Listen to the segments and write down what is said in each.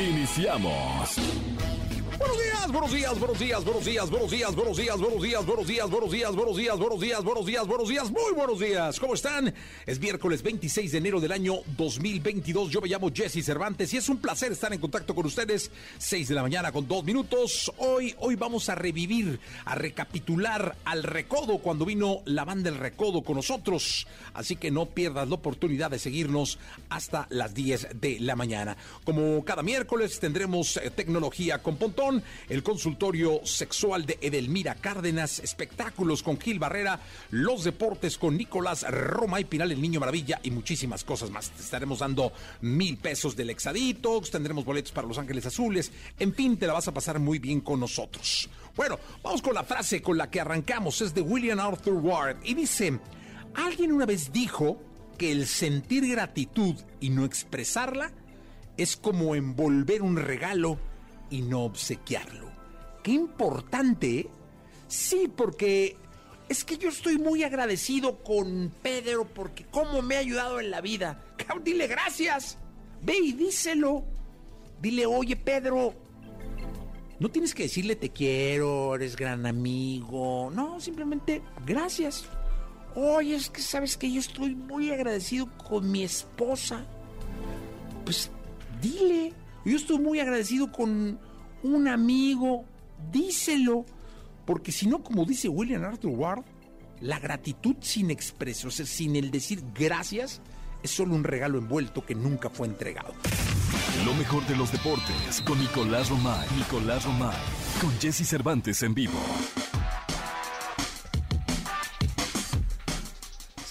Iniciamos. Buenos días, buenos días, buenos días, buenos días, buenos días, buenos días, buenos días, buenos días, buenos días, buenos días, buenos días, buenos días, buenos días, muy buenos días. ¿Cómo están? Es miércoles 26 de enero del año 2022. Yo me llamo Jesse Cervantes y es un placer estar en contacto con ustedes. 6 de la mañana con dos minutos. Hoy, hoy vamos a revivir, a recapitular al Recodo cuando vino la banda El Recodo con nosotros. Así que no pierdas la oportunidad de seguirnos hasta las 10 de la mañana. Como cada miércoles tendremos tecnología con Pontón el consultorio sexual de Edelmira Cárdenas, espectáculos con Gil Barrera, los deportes con Nicolás Roma y Pinal, el Niño Maravilla y muchísimas cosas más. Te estaremos dando mil pesos del Exaditox, tendremos boletos para Los Ángeles Azules, en fin, te la vas a pasar muy bien con nosotros. Bueno, vamos con la frase con la que arrancamos, es de William Arthur Ward y dice, alguien una vez dijo que el sentir gratitud y no expresarla es como envolver un regalo y no obsequiarlo. Qué importante. ¿eh? Sí, porque es que yo estoy muy agradecido con Pedro porque cómo me ha ayudado en la vida. Dile gracias. Ve y díselo. Dile, oye Pedro, no tienes que decirle te quiero, eres gran amigo. No, simplemente gracias. Oye, es que sabes que yo estoy muy agradecido con mi esposa. Pues dile, yo estoy muy agradecido con un amigo, díselo, porque si no, como dice William Arthur Ward, la gratitud sin expresión, o sea, sin el decir gracias, es solo un regalo envuelto que nunca fue entregado. Lo mejor de los deportes con Nicolás Romay. Nicolás Romay. Con Jesse Cervantes en vivo.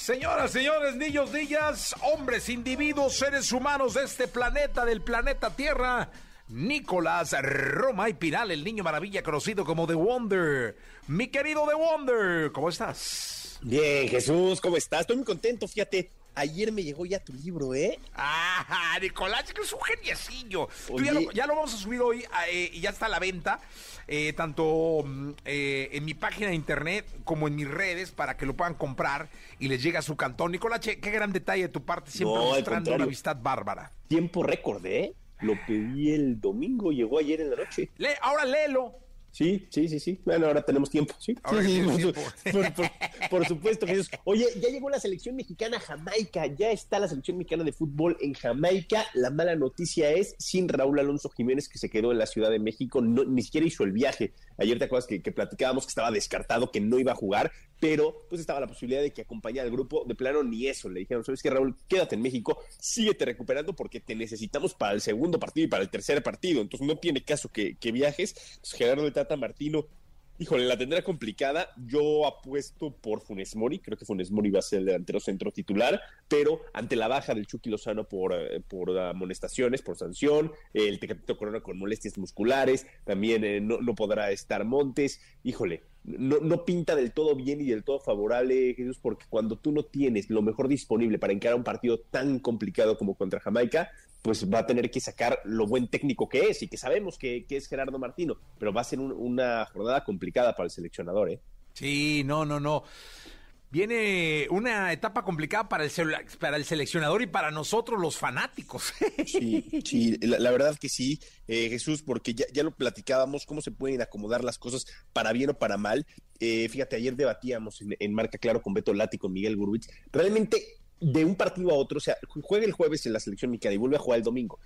Señoras, señores, niños, niñas, hombres, individuos, seres humanos de este planeta, del planeta Tierra, Nicolás Roma y Pinal, el niño maravilla conocido como The Wonder. Mi querido The Wonder, ¿cómo estás? Bien, Jesús, ¿cómo estás? Estoy muy contento, fíjate. Ayer me llegó ya tu libro, ¿eh? Ah, Nicolás, que es un geniecillo. Ya lo, ya, lo, vamos a subir hoy eh, y ya está a la venta. Eh, tanto mm, eh, en mi página de internet como en mis redes para que lo puedan comprar y les llegue a su cantón. Nicolás, qué gran detalle de tu parte, siempre mostrando una amistad bárbara. Tiempo récord, ¿eh? Lo pedí el domingo, llegó ayer en la noche. Le, ahora léelo. Sí, sí, sí, sí. Bueno, ahora tenemos tiempo, sí. Por, supuesto, Jesús. Oye, ya llegó la selección mexicana a Jamaica, ya está la selección mexicana de fútbol en Jamaica. La mala noticia es sin Raúl Alonso Jiménez, que se quedó en la Ciudad de México, no, ni siquiera hizo el viaje. Ayer te acuerdas que, que platicábamos que estaba descartado, que no iba a jugar, pero pues estaba la posibilidad de que acompañara al grupo. De plano, ni eso. Le dijeron, ¿sabes qué, Raúl? Quédate en México, síguete recuperando porque te necesitamos para el segundo partido y para el tercer partido. Entonces no tiene caso que, viajes. Gerardo de Martino Híjole, la tendrá complicada. Yo apuesto por Funes Mori. Creo que Funes Mori va a ser el delantero centro titular, pero ante la baja del Chucky Lozano por, eh, por amonestaciones, por sanción, el Tecatito Corona con molestias musculares, también eh, no, no, podrá estar Montes. Híjole, no, no, pinta del todo bien y del todo favorable, Jesús, porque cuando tú no tienes lo mejor disponible para encarar un partido tan complicado como contra Jamaica, pues va a tener que sacar lo buen técnico que es y que sabemos que, es Gerardo Martino, pero va a ser una jornada complicada para el seleccionador, ¿eh? Sí, no, no, no. Viene una etapa complicada para el, para el seleccionador y para nosotros los fanáticos. Sí, sí la, verdad que sí, eh, Jesús, porque ya, ya, lo platicábamos, cómo se pueden acomodar las cosas para bien o para mal. Eh, fíjate, ayer debatíamos en, en, Marca Claro con Beto Lati, con Miguel Gurwitz. Realmente de un partido a otro, o sea, juega el jueves en la selección mexicana y vuelve a jugar el domingo.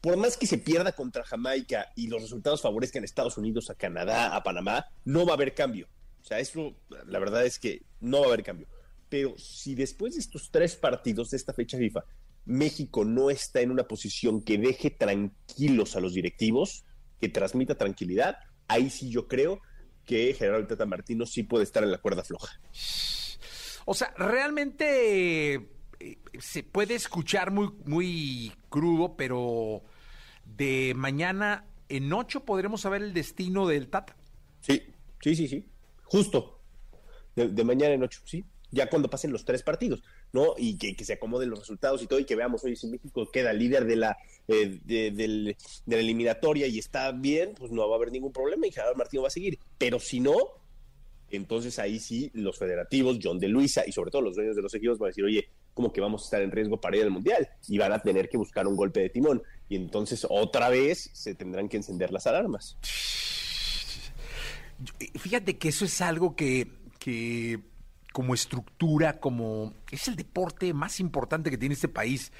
Por más que se pierda contra Jamaica y los resultados favorezcan a Estados Unidos, a Canadá, a Panamá, no va a haber cambio. O sea, eso, la verdad es que no va a haber cambio. Pero si después de estos tres partidos de esta fecha FIFA, México no está en una posición que deje tranquilos a los directivos, que transmita tranquilidad, ahí sí yo creo que Gerardo Tata Martino sí puede estar en la cuerda floja. O sea, realmente eh, se puede escuchar muy, muy crudo, pero de mañana en ocho podremos saber el destino del Tata. Sí, sí, sí, sí. Justo. De, mañana en ocho, sí. Ya cuando pasen los tres partidos, ¿no? Y que, se acomoden los resultados y todo, y que veamos, hoy si México queda líder de la, eh, de, la eliminatoria y está bien, pues no va a haber ningún problema y Gerardo Martino va a seguir. Pero si no, entonces ahí sí los federativos, John de Luisa y sobre todo los dueños de los equipos van a decir, oye, ¿cómo que vamos a estar en riesgo para ir al Mundial? Y van a tener que buscar un golpe de timón. Y entonces otra vez se tendrán que encender las alarmas. Fíjate que eso es algo que, que como estructura, como es el deporte más importante que tiene este país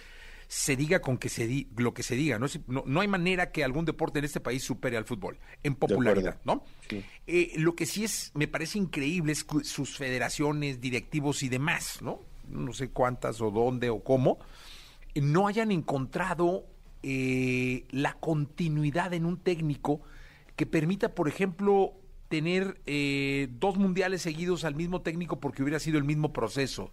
se diga con que se di, lo que se diga. ¿no? No, hay manera que algún deporte en este país supere al fútbol en popularidad, ¿no? Eh, lo que sí es, me parece increíble es sus federaciones, directivos y demás, ¿no? No sé cuántas o dónde o cómo, no hayan encontrado eh, la continuidad en un técnico que permita, por ejemplo, tener eh, dos mundiales seguidos al mismo técnico porque hubiera sido el mismo proceso.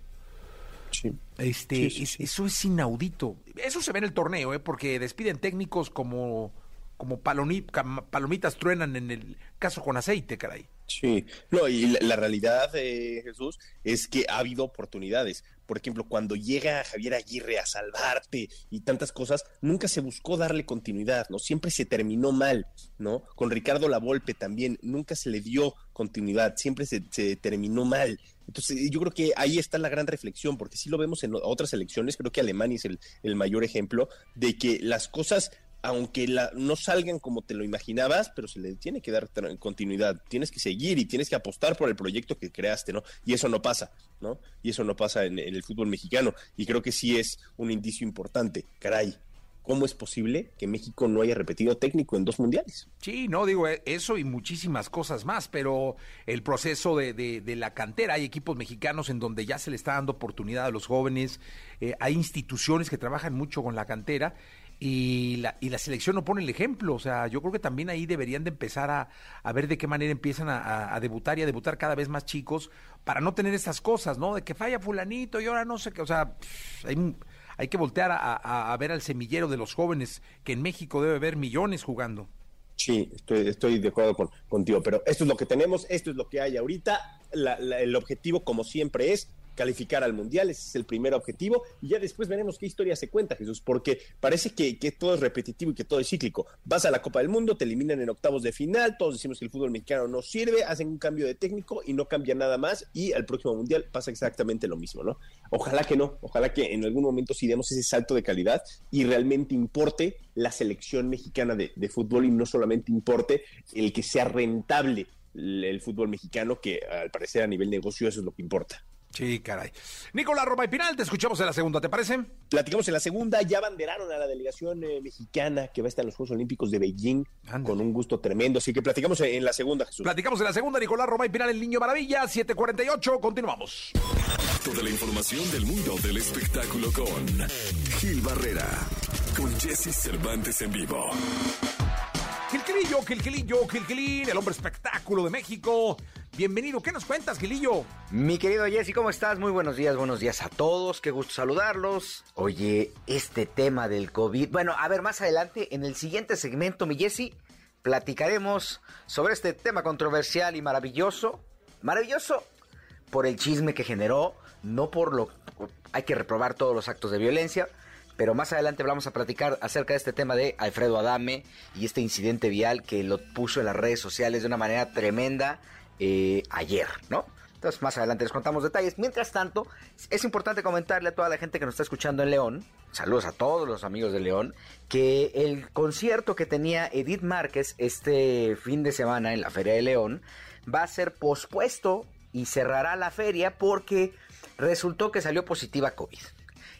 Este, eso es inaudito. Eso se ve en el torneo, ¿eh? porque despiden técnicos como, como palomitas truenan en el caso con aceite, caray. Sí, no, y la, realidad, eh, Jesús, es que ha habido oportunidades. Por ejemplo, cuando llega Javier Aguirre a salvarte y tantas cosas, nunca se buscó darle continuidad, ¿no? Siempre se terminó mal, ¿no? Con Ricardo Lavolpe también, nunca se le dio continuidad, siempre se, terminó mal. Entonces, yo creo que ahí está la gran reflexión, porque si lo vemos en otras elecciones, creo que Alemania es el mayor ejemplo de que las cosas aunque la, no salgan como te lo imaginabas, pero se le tiene que dar continuidad, tienes que seguir y tienes que apostar por el proyecto que creaste, ¿no? Y eso no pasa, ¿no? Y eso no pasa en, el fútbol mexicano, y creo que sí es un indicio importante, caray. ¿Cómo es posible que México no haya repetido técnico en dos mundiales? Sí, no, digo eh, eso y muchísimas cosas más, pero el proceso de, la cantera, hay equipos mexicanos en donde ya se le está dando oportunidad a los jóvenes, eh, hay instituciones que trabajan mucho con la cantera y la, y la selección no pone el ejemplo. O sea, yo creo que también ahí deberían de empezar a, a ver de qué manera empiezan a, debutar y a debutar cada vez más chicos para no tener estas cosas, ¿no? De que falla fulanito y ahora no sé qué. O sea, hay, hay que voltear a, ver al semillero de los jóvenes, que en México debe haber millones jugando. Sí, estoy, estoy de acuerdo con, contigo, pero esto es lo que tenemos, esto es lo que hay ahorita. el objetivo, como siempre, es calificar al Mundial, ese es el primer objetivo, y ya después veremos qué historia se cuenta, Jesús, porque parece que, todo es repetitivo y que todo es cíclico. Vas a la Copa del Mundo, te eliminan en octavos de final, todos decimos que el fútbol mexicano no sirve, hacen un cambio de técnico y no cambia nada más, y al próximo Mundial pasa exactamente lo mismo, ¿no? Ojalá que no, ojalá que en algún momento sí demos ese salto de calidad y realmente importe la selección mexicana de, de fútbol y no solamente importe el que sea rentable el fútbol mexicano, que al parecer a nivel negocio eso es lo que importa. Sí, caray. Nicolás Roma y Pinal, te escuchamos en la segunda, ¿te parece? Platicamos en la segunda, ya banderaron a la delegación eh, mexicana que va a estar en los Juegos Olímpicos de Beijing con un gusto tremendo, así que platicamos en la segunda, Jesús. Platicamos en la segunda, Nicolás Roma y Pinal, el Niño Maravilla, 748, continuamos. Toda la información del mundo del espectáculo con Gil Barrera, con Jesse Cervantes en vivo. Gilquilillo, Gilquilillo, Gilquilín, el hombre espectáculo de México. Bienvenido, ¿qué nos cuentas, Gilillo? Mi querido Jesse, ¿cómo estás? Muy buenos días, buenos días a todos, qué gusto saludarlos. Oye, este tema del COVID, bueno, a ver, más adelante, en el siguiente segmento, mi Jesse, platicaremos sobre este tema controversial y maravilloso. Maravilloso por el chisme que generó, no por lo... Hay que reprobar todos los actos de violencia, pero más adelante vamos a platicar acerca de este tema de Alfredo Adame y este incidente vial que lo puso en las redes sociales de una manera tremenda eh, ayer, ¿no? Entonces más adelante les contamos detalles. Mientras tanto, es importante comentarle a toda la gente que nos está escuchando en León, saludos a todos los amigos de León, que el concierto que tenía Edith Márquez este fin de semana en la Feria de León va a ser pospuesto y cerrará la feria porque resultó que salió positiva COVID.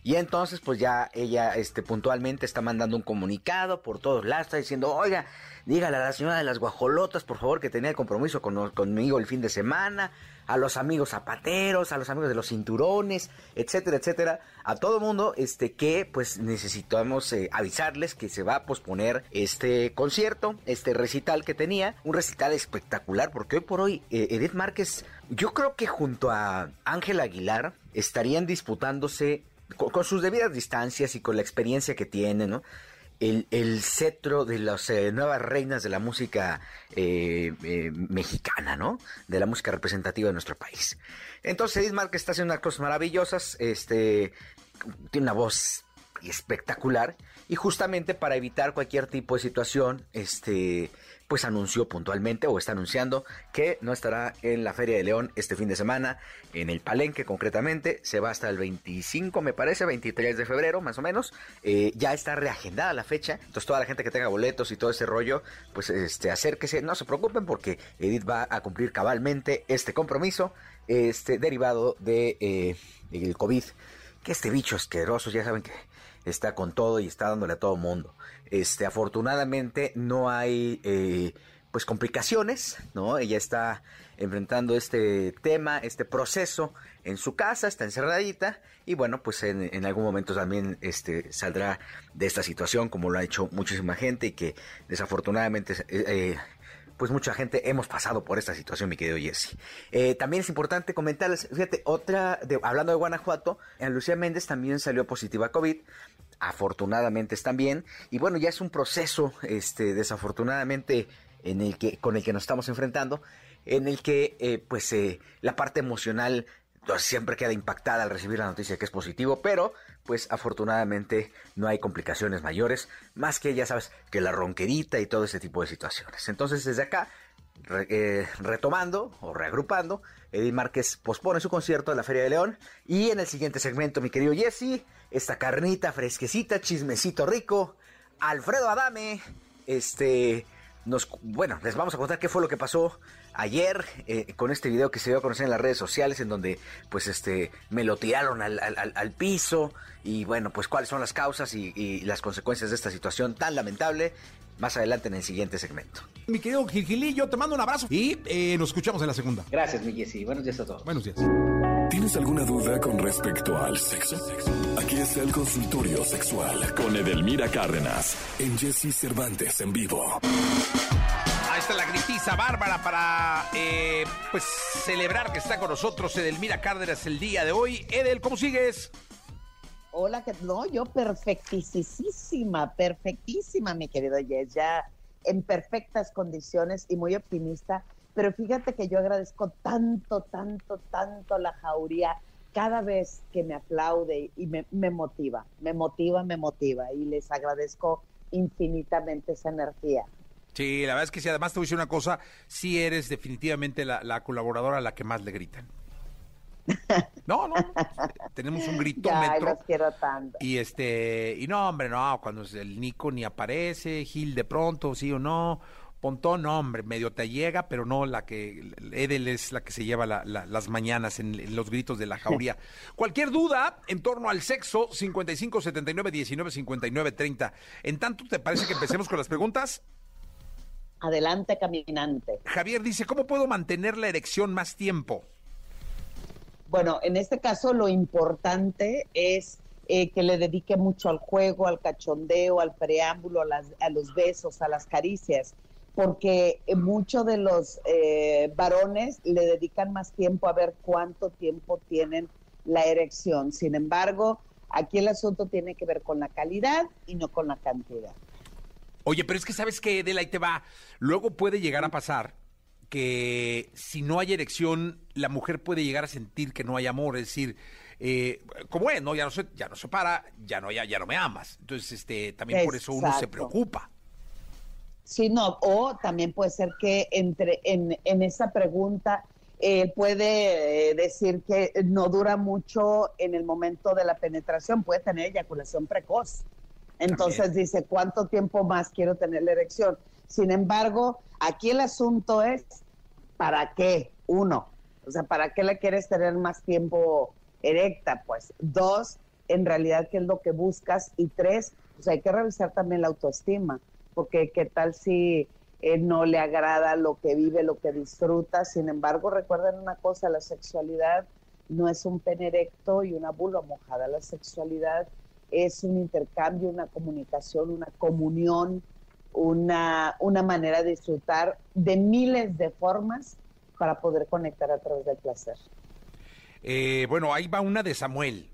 Y entonces, pues ya ella este, puntualmente está mandando un comunicado por todos lados, está diciendo, oiga, dígale a la señora de las guajolotas, por favor, que tenía compromiso con, conmigo el fin de semana, a los amigos zapateros, a los amigos de los cinturones, etcétera, etcétera, a todo mundo, este, que pues necesitamos eh, avisarles que se va a posponer este concierto, este recital que tenía, un recital espectacular, porque hoy por hoy eh, Edith Márquez, yo creo que junto a Ángel Aguilar estarían disputándose con, sus debidas distancias y con la experiencia que tiene, ¿no? El, cetro de las eh, nuevas reinas de la música eh, eh, mexicana, ¿no? De la música representativa de nuestro país. Entonces, Edith Márquez está haciendo unas cosas maravillosas, este, tiene una voz espectacular y justamente para evitar cualquier tipo de situación, este, pues anunció puntualmente o está anunciando que no estará en la Feria de León este fin de semana, en el Palenque concretamente, se va hasta el 25 me parece, 23 de febrero más o menos, eh, ya está reagendada la fecha, entonces toda la gente que tenga boletos y todo ese rollo, pues este, acérquese, no se preocupen porque Edith va a cumplir cabalmente este compromiso, este derivado de eh, el COVID, que este bicho asqueroso, ya saben que está con todo y está dándole a todo mundo. Este, afortunadamente no hay eh, pues complicaciones, ¿no? Ella está enfrentando este tema, este proceso en su casa, está encerradita y bueno, pues en, algún momento también este, saldrá de esta situación como lo ha hecho muchísima gente y que desafortunadamente eh, eh, pues mucha gente hemos pasado por esta situación, mi querido Jesse. también es importante comentarles, fíjate, otra, de, hablando de Guanajuato, Lucía Méndez también salió positiva a COVID, afortunadamente están bien. Y bueno ya es un proceso este desafortunadamente en el que con el que nos estamos enfrentando en el que eh, pues eh, la parte emocional pues, siempre queda impactada al recibir la noticia que es positivo pero pues afortunadamente no hay complicaciones mayores más que ya sabes que la ronquerita y todo ese tipo de situaciones. Entonces desde acá eh, retomando o reagrupando Eddie Márquez pospone su concierto en la Feria de León y en el siguiente segmento mi querido Jesse esta carnita fresquecita, chismecito rico. Alfredo Adame, este, nos, bueno, les vamos a contar qué fue lo que pasó ayer eh, con este video que se dio a conocer en las redes sociales en donde pues este me lo tiraron al, piso y bueno pues cuáles son las causas y, las consecuencias de esta situación tan lamentable más adelante en el siguiente segmento. Mi querido Gilgilillo, te mando un abrazo y eh, nos escuchamos en la segunda. Gracias, mi Jessy. Buenos días a todos. Buenos días. ¿Tienes alguna duda con respecto al sexo? Aquí está el consultorio sexual con Edelmira Cárdenas en Jesse Cervantes en vivo. Ahí está la gritiza bárbara para eh, pues celebrar que está con nosotros Edelmira Cárdenas el día de hoy. Edel, ¿cómo sigues? Hola, que no, yo perfectísima, perfectísima, mi querido Jess, ya en perfectas condiciones y muy optimista pero fíjate que yo agradezco tanto, tanto, tanto la jauría cada vez que me aplaude y me, motiva, me motiva, me motiva y les agradezco infinitamente esa energía. Sí, la verdad es que si además te voy a decir una cosa, sí eres definitivamente la, colaboradora a la que más le gritan. No, no. Tenemos un gritómetro. Ya, los quiero tanto. Y este, y no, hombre, no, cuando el Nico ni aparece, Gil de pronto, sí o no, Pontón, no, hombre, medio te llega, pero no la que. Edel es la que se lleva las mañanas en, los gritos de la jauría. Cualquier duda en torno al sexo, 55 79 19 59 30. En tanto, ¿te parece que empecemos con las preguntas? Adelante, caminante. Javier dice: ¿Cómo puedo mantener la erección más tiempo? Bueno, en este caso, lo importante es eh, que le dedique mucho al juego, al cachondeo, al preámbulo, a, a los besos, a las caricias porque muchos de los eh, varones le dedican más tiempo a ver cuánto tiempo tienen la erección. Sin embargo, aquí el asunto tiene que ver con la calidad y no con la cantidad. Oye, pero es que sabes que, Adela, ahí te va. Luego puede llegar a pasar que si no hay erección, la mujer puede llegar a sentir que no hay amor, es decir, eh, como es, ¿no? Ya no se, ya no se para, ya no, ya, ya no me amas. Entonces, este, también por eso uno se preocupa. Sí, no, o también puede ser que entre en, en esa pregunta eh, puede eh, decir que no dura mucho en el momento de la penetración, puede tener eyaculación precoz. Entonces dice, ¿cuánto tiempo más quiero tener la erección? Sin embargo, aquí el asunto es, ¿para qué? Uno, o sea, ¿para qué la quieres tener más tiempo erecta? Pues dos, en realidad, ¿qué es lo que buscas? Y tres, pues hay que revisar también la autoestima porque qué tal si eh, no le agrada lo que vive, lo que disfruta. Sin embargo, recuerden una cosa, la sexualidad no es un pene erecto y una vulva mojada. La sexualidad es un intercambio, una comunicación, una comunión, una, una manera de disfrutar de miles de formas para poder conectar a través del placer. Eh, bueno, ahí va una de Samuel.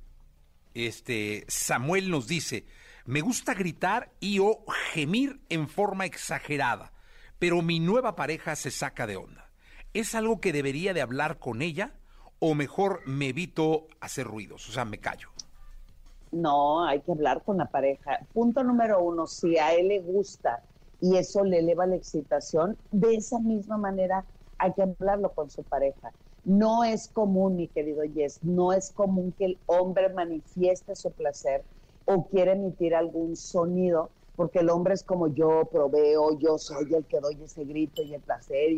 Este, Samuel nos dice, me gusta gritar y o gemir en forma exagerada, pero mi nueva pareja se saca de onda. ¿Es algo que debería de hablar con ella o mejor me evito hacer ruidos? O sea, me callo. No, hay que hablar con la pareja. Punto número uno, si a él le gusta y eso le eleva la excitación, de esa misma manera hay que hablarlo con su pareja. No es común, mi querido Yes, no es común que el hombre manifieste su placer o quiera emitir algún sonido, porque el hombre es como yo proveo, yo soy el que doy ese grito y el placer.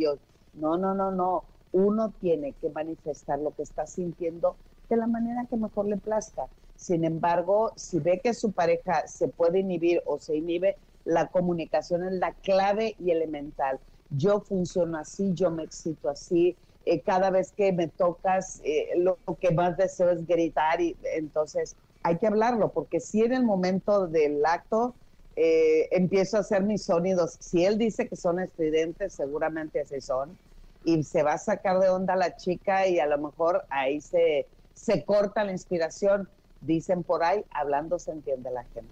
No, no, no, no. Uno tiene que manifestar lo que está sintiendo de la manera que mejor le plazca. Sin embargo, si ve que su pareja se puede inhibir o se inhibe, la comunicación es la clave y elemental. Yo funciono así, yo me excito así, eh, cada vez que me tocas, eh, lo, que más deseo es gritar y entonces hay que hablarlo, porque si en el momento del acto eh, empiezo a hacer mis sonidos, si él dice que son estridentes, seguramente así son, y se va a sacar de onda la chica y a lo mejor ahí se, se corta la inspiración, dicen por ahí, hablando se entiende la gente.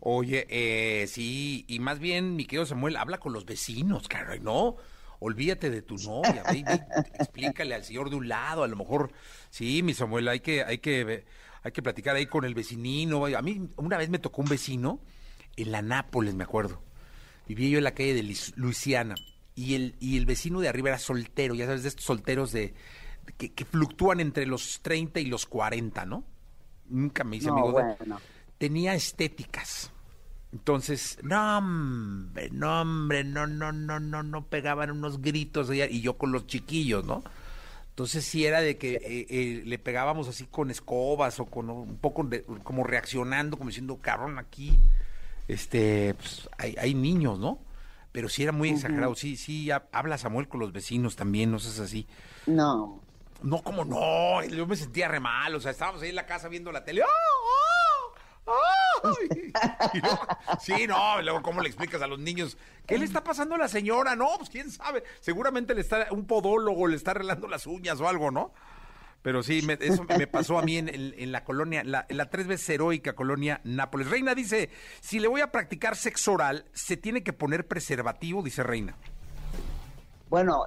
Oye, eh, sí, y más bien, mi querido Samuel, habla con los vecinos, caray, ¿no? olvídate de tu novia, explícale al señor de un lado, a lo mejor, sí, mi Samuel, hay que, hay que, hay que platicar ahí con el vecinino. A mí una vez me tocó un vecino en la Nápoles, me acuerdo. Vivía yo en la calle de Luisiana y el, y el vecino de arriba era soltero, ya sabes, de estos solteros de, que, fluctúan entre los 30 y los 40, ¿no? Nunca me hice amigo de... Tenía estéticas entonces, no hombre, no hombre, no, no, no, no, no pegaban unos gritos y yo con los chiquillos, ¿no? Entonces sí era de que eh, eh, le pegábamos así con escobas o con un poco como reaccionando, como diciendo, cabrón, aquí, este, pues hay, hay niños, ¿no? Pero sí era muy exagerado, sí, sí, habla Samuel con los vecinos también, no sé así. No. No, como no, yo me sentía re mal, o sea, estábamos ahí en la casa viendo la tele, ¡oh! oh sí, no, luego cómo le explicas a los niños, ¿qué le está pasando a la señora? No, pues quién sabe, seguramente le está un podólogo, le está arreglando las uñas o algo, ¿no? Pero sí, eso me pasó a mí en, la colonia, la, en la tres veces heroica colonia Nápoles. Reina dice, si le voy a practicar sexo oral, ¿se tiene que poner preservativo? Dice Reina. Bueno,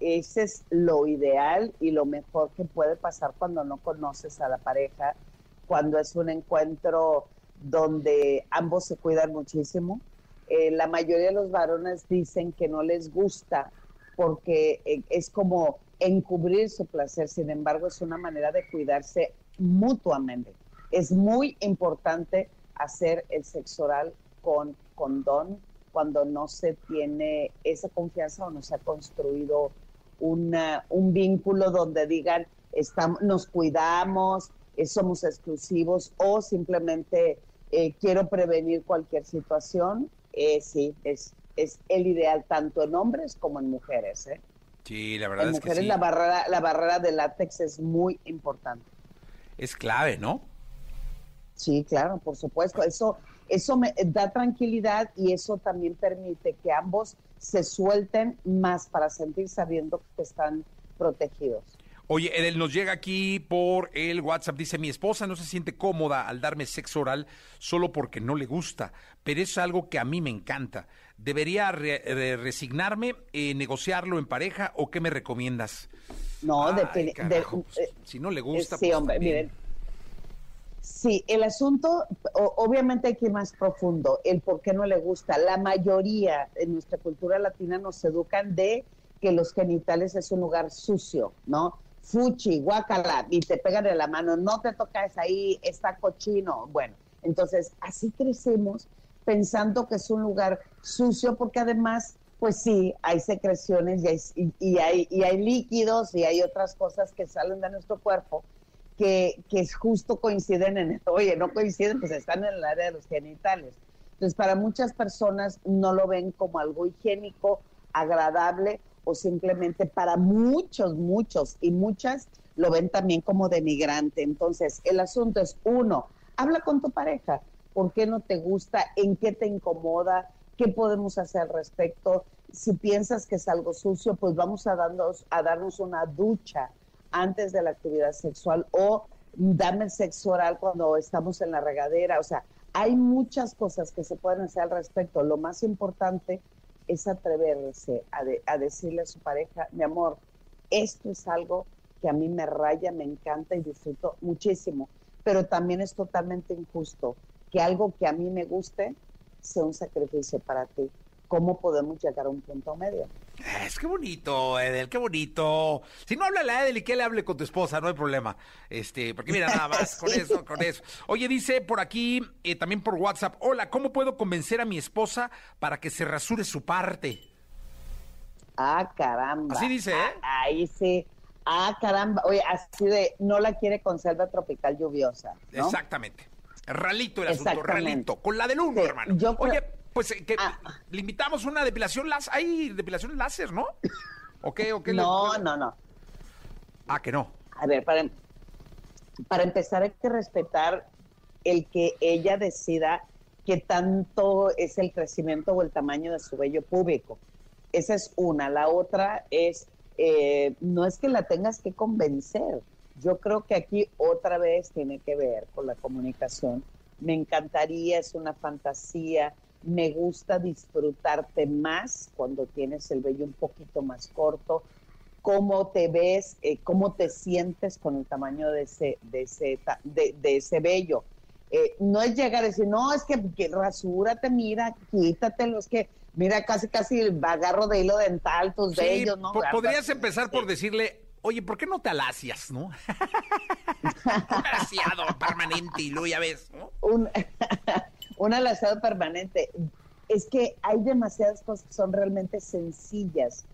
ese es lo ideal y lo mejor que puede pasar cuando no conoces a la pareja cuando es un encuentro donde ambos se cuidan muchísimo. Eh, la mayoría de los varones dicen que no les gusta porque eh, es como encubrir su placer, sin embargo es una manera de cuidarse mutuamente. Es muy importante hacer el sexo oral con condón cuando no se tiene esa confianza o no se ha construido una, un vínculo donde digan, estamos, nos cuidamos, eh, somos exclusivos o simplemente eh, quiero prevenir cualquier situación, eh, sí, es, es el ideal tanto en hombres como en mujeres. ¿eh? Sí, la verdad en es mujeres que sí. la barrera, la barrera de látex es muy importante. Es clave, ¿no? Sí, claro, por supuesto. Eso, eso me da tranquilidad y eso también permite que ambos se suelten más para sentir sabiendo que están protegidos. Oye, Edel nos llega aquí por el WhatsApp. Dice, mi esposa no se siente cómoda al darme sexo oral solo porque no le gusta, pero es algo que a mí me encanta. ¿Debería resignarme, eh, negociarlo en pareja o qué me recomiendas? No, depende. Pues, eh, si no le gusta. Sí, pues, hombre, miren. Sí, el asunto, obviamente hay que ir más profundo, el por qué no le gusta. La mayoría en nuestra cultura latina nos educan de que los genitales es un lugar sucio, ¿no? fuchi, guacala, y te pegan en la mano, no te tocas ahí, está cochino. Bueno, entonces así crecemos pensando que es un lugar sucio porque además, pues sí, hay secreciones y hay, y, hay, líquidos y hay otras cosas que salen de nuestro cuerpo que, que justo coinciden en, oye, no coinciden, pues están en el área de los genitales. Entonces, para muchas personas no lo ven como algo higiénico, agradable o simplemente para muchos, muchos y muchas lo ven también como denigrante. Entonces, el asunto es, uno, habla con tu pareja, ¿por qué no te gusta? ¿En qué te incomoda? ¿Qué podemos hacer respecto? Si piensas que es algo sucio, pues vamos a darnos, a darnos una ducha antes de la actividad sexual o dame sexo oral cuando estamos en la regadera. O sea, hay muchas cosas que se pueden hacer al respecto. Lo más importante es atreverse a, a decirle a su pareja, mi amor, esto es algo que a mí me raya, me encanta y disfruto muchísimo, pero también es totalmente injusto que algo que a mí me guste sea un sacrificio para ti. ¿Cómo podemos llegar a un punto medio? Es que bonito, Edel, qué bonito. Si no habla la Edel y que le hable con tu esposa, no hay problema. Este, porque mira, nada más, con eso, con eso. Oye, dice por aquí, eh, también por WhatsApp, hola, ¿cómo puedo convencer a mi esposa para que se rasure su parte? Ah, caramba. Así dice, ¿eh? Ah, ahí sí. Ah, caramba. Oye, así de, no la quiere con selva tropical lluviosa. Exactamente. Ralito el asunto, ralito. Con la del uno, hermano. Oye, pues eh, que ah. le invitamos una depilación láser. Hay depilación láser, ¿no? ¿O qué? O qué no, no, no. Ah, que no. A ver, para, para empezar hay que respetar el que ella decida qué tanto es el crecimiento o el tamaño de su vello público. Esa es una. La otra es, eh, no es que la tengas que convencer. Yo creo que aquí otra vez tiene que ver con la comunicación. Me encantaría, es una fantasía. Me gusta disfrutarte más cuando tienes el vello un poquito más corto. Cómo te ves, eh, cómo te sientes con el tamaño de ese, de ese, de, ese vello. Eh, no es llegar a decir, no, es que, que rasúrate, mira, quítatelo, es que Mira, casi, casi el agarro de hilo dental, tus sí, ¿no? Podrías empezar por decirle, oye, ¿por qué no te alacias, no? un alaciado permanente y luego ya ves, ¿no? Un, un alaciado permanente. Es que hay demasiadas cosas que son realmente sencillas,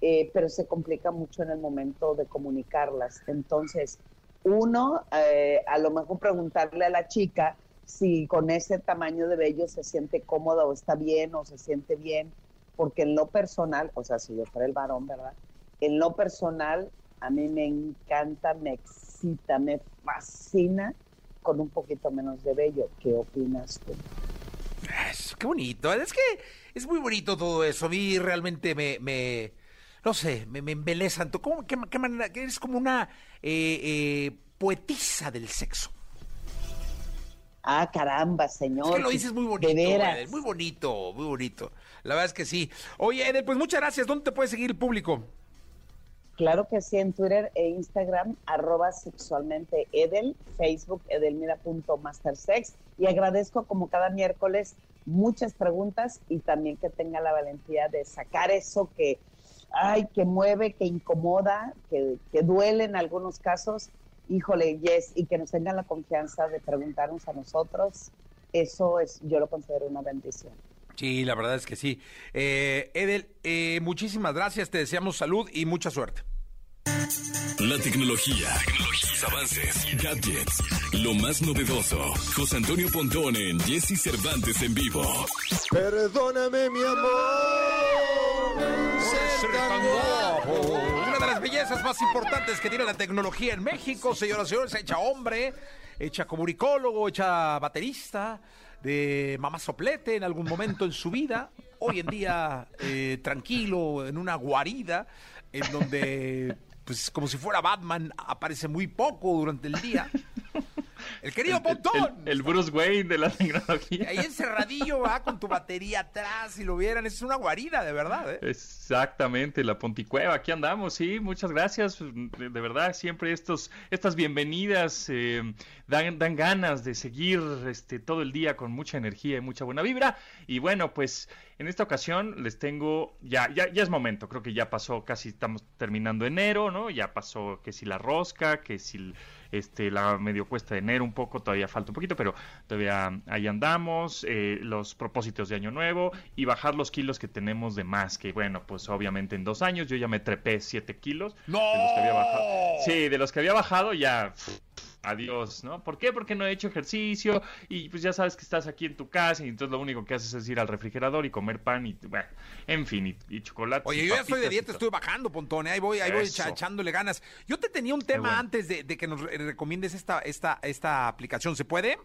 eh, pero se complica mucho en el momento de comunicarlas. Entonces, uno, eh, a lo mejor preguntarle a la chica, si con ese tamaño de vello se siente cómoda o está bien o se siente bien, porque en lo personal, o sea, si yo fuera el varón, ¿verdad? En lo personal, a mí me encanta, me excita, me fascina con un poquito menos de vello. ¿Qué opinas tú? qué bonito, es que es muy bonito todo eso. A mí realmente me, me no sé, me, me embelezan. ¿Cómo, qué, qué manera? Eres como una eh, eh, poetisa del sexo. Ah, caramba, señor. Es que lo dices muy bonito, Edel, muy bonito, muy bonito. La verdad es que sí. Oye, Edel, pues muchas gracias. ¿Dónde te puede seguir el público? Claro que sí, en Twitter e Instagram, arroba sexualmente Edel, Facebook edelmira.mastersex. Y agradezco como cada miércoles muchas preguntas y también que tenga la valentía de sacar eso que, ay, que mueve, que incomoda, que, que duele en algunos casos híjole, yes, y que nos tengan la confianza de preguntarnos a nosotros, eso es, yo lo considero una bendición. Sí, la verdad es que sí. Eh, Edel, eh, muchísimas gracias, te deseamos salud y mucha suerte. La tecnología, tecnologías, avances, gadgets, lo más novedoso. José Antonio Pontón en Jesse Cervantes en vivo. Perdóname, mi amor. Una de las bellezas más importantes que tiene la tecnología en México, señoras y señores, hecha hombre, hecha comunicólogo, hecha baterista, de mamá soplete en algún momento en su vida, hoy en día eh, tranquilo, en una guarida, en donde, pues como si fuera Batman, aparece muy poco durante el día. El querido Pontón. El, Bruce Wayne de la tecnología. Ahí encerradillo, va con tu batería atrás, si lo vieran, es una guarida, de verdad. ¿eh? Exactamente, la Ponticueva, aquí andamos, sí, muchas gracias. De, verdad, siempre estos, estas bienvenidas eh, dan, dan ganas de seguir este, todo el día con mucha energía y mucha buena vibra. Y bueno, pues en esta ocasión les tengo, ya, ya, ya es momento, creo que ya pasó, casi estamos terminando enero, ¿no? Ya pasó que si la rosca, que si este, la medio cuesta de enero un poco, todavía falta un poquito, pero todavía ahí andamos, eh, los propósitos de año nuevo y bajar los kilos que tenemos de más, que bueno, pues obviamente en dos años yo ya me trepé siete kilos. ¡No! De los que había bajado. Sí, de los que había bajado ya adiós, ¿no? ¿Por qué? Porque no he hecho ejercicio y pues ya sabes que estás aquí en tu casa y entonces lo único que haces es ir al refrigerador y comer pan y, bueno, en fin, y, chocolate. Oye, yo ya estoy de dieta, estoy bajando, Pontone, ahí voy, ahí voy echándole ganas. Yo te tenía un tema antes de, que nos recomiendes esta, esta, esta aplicación, ¿se puede?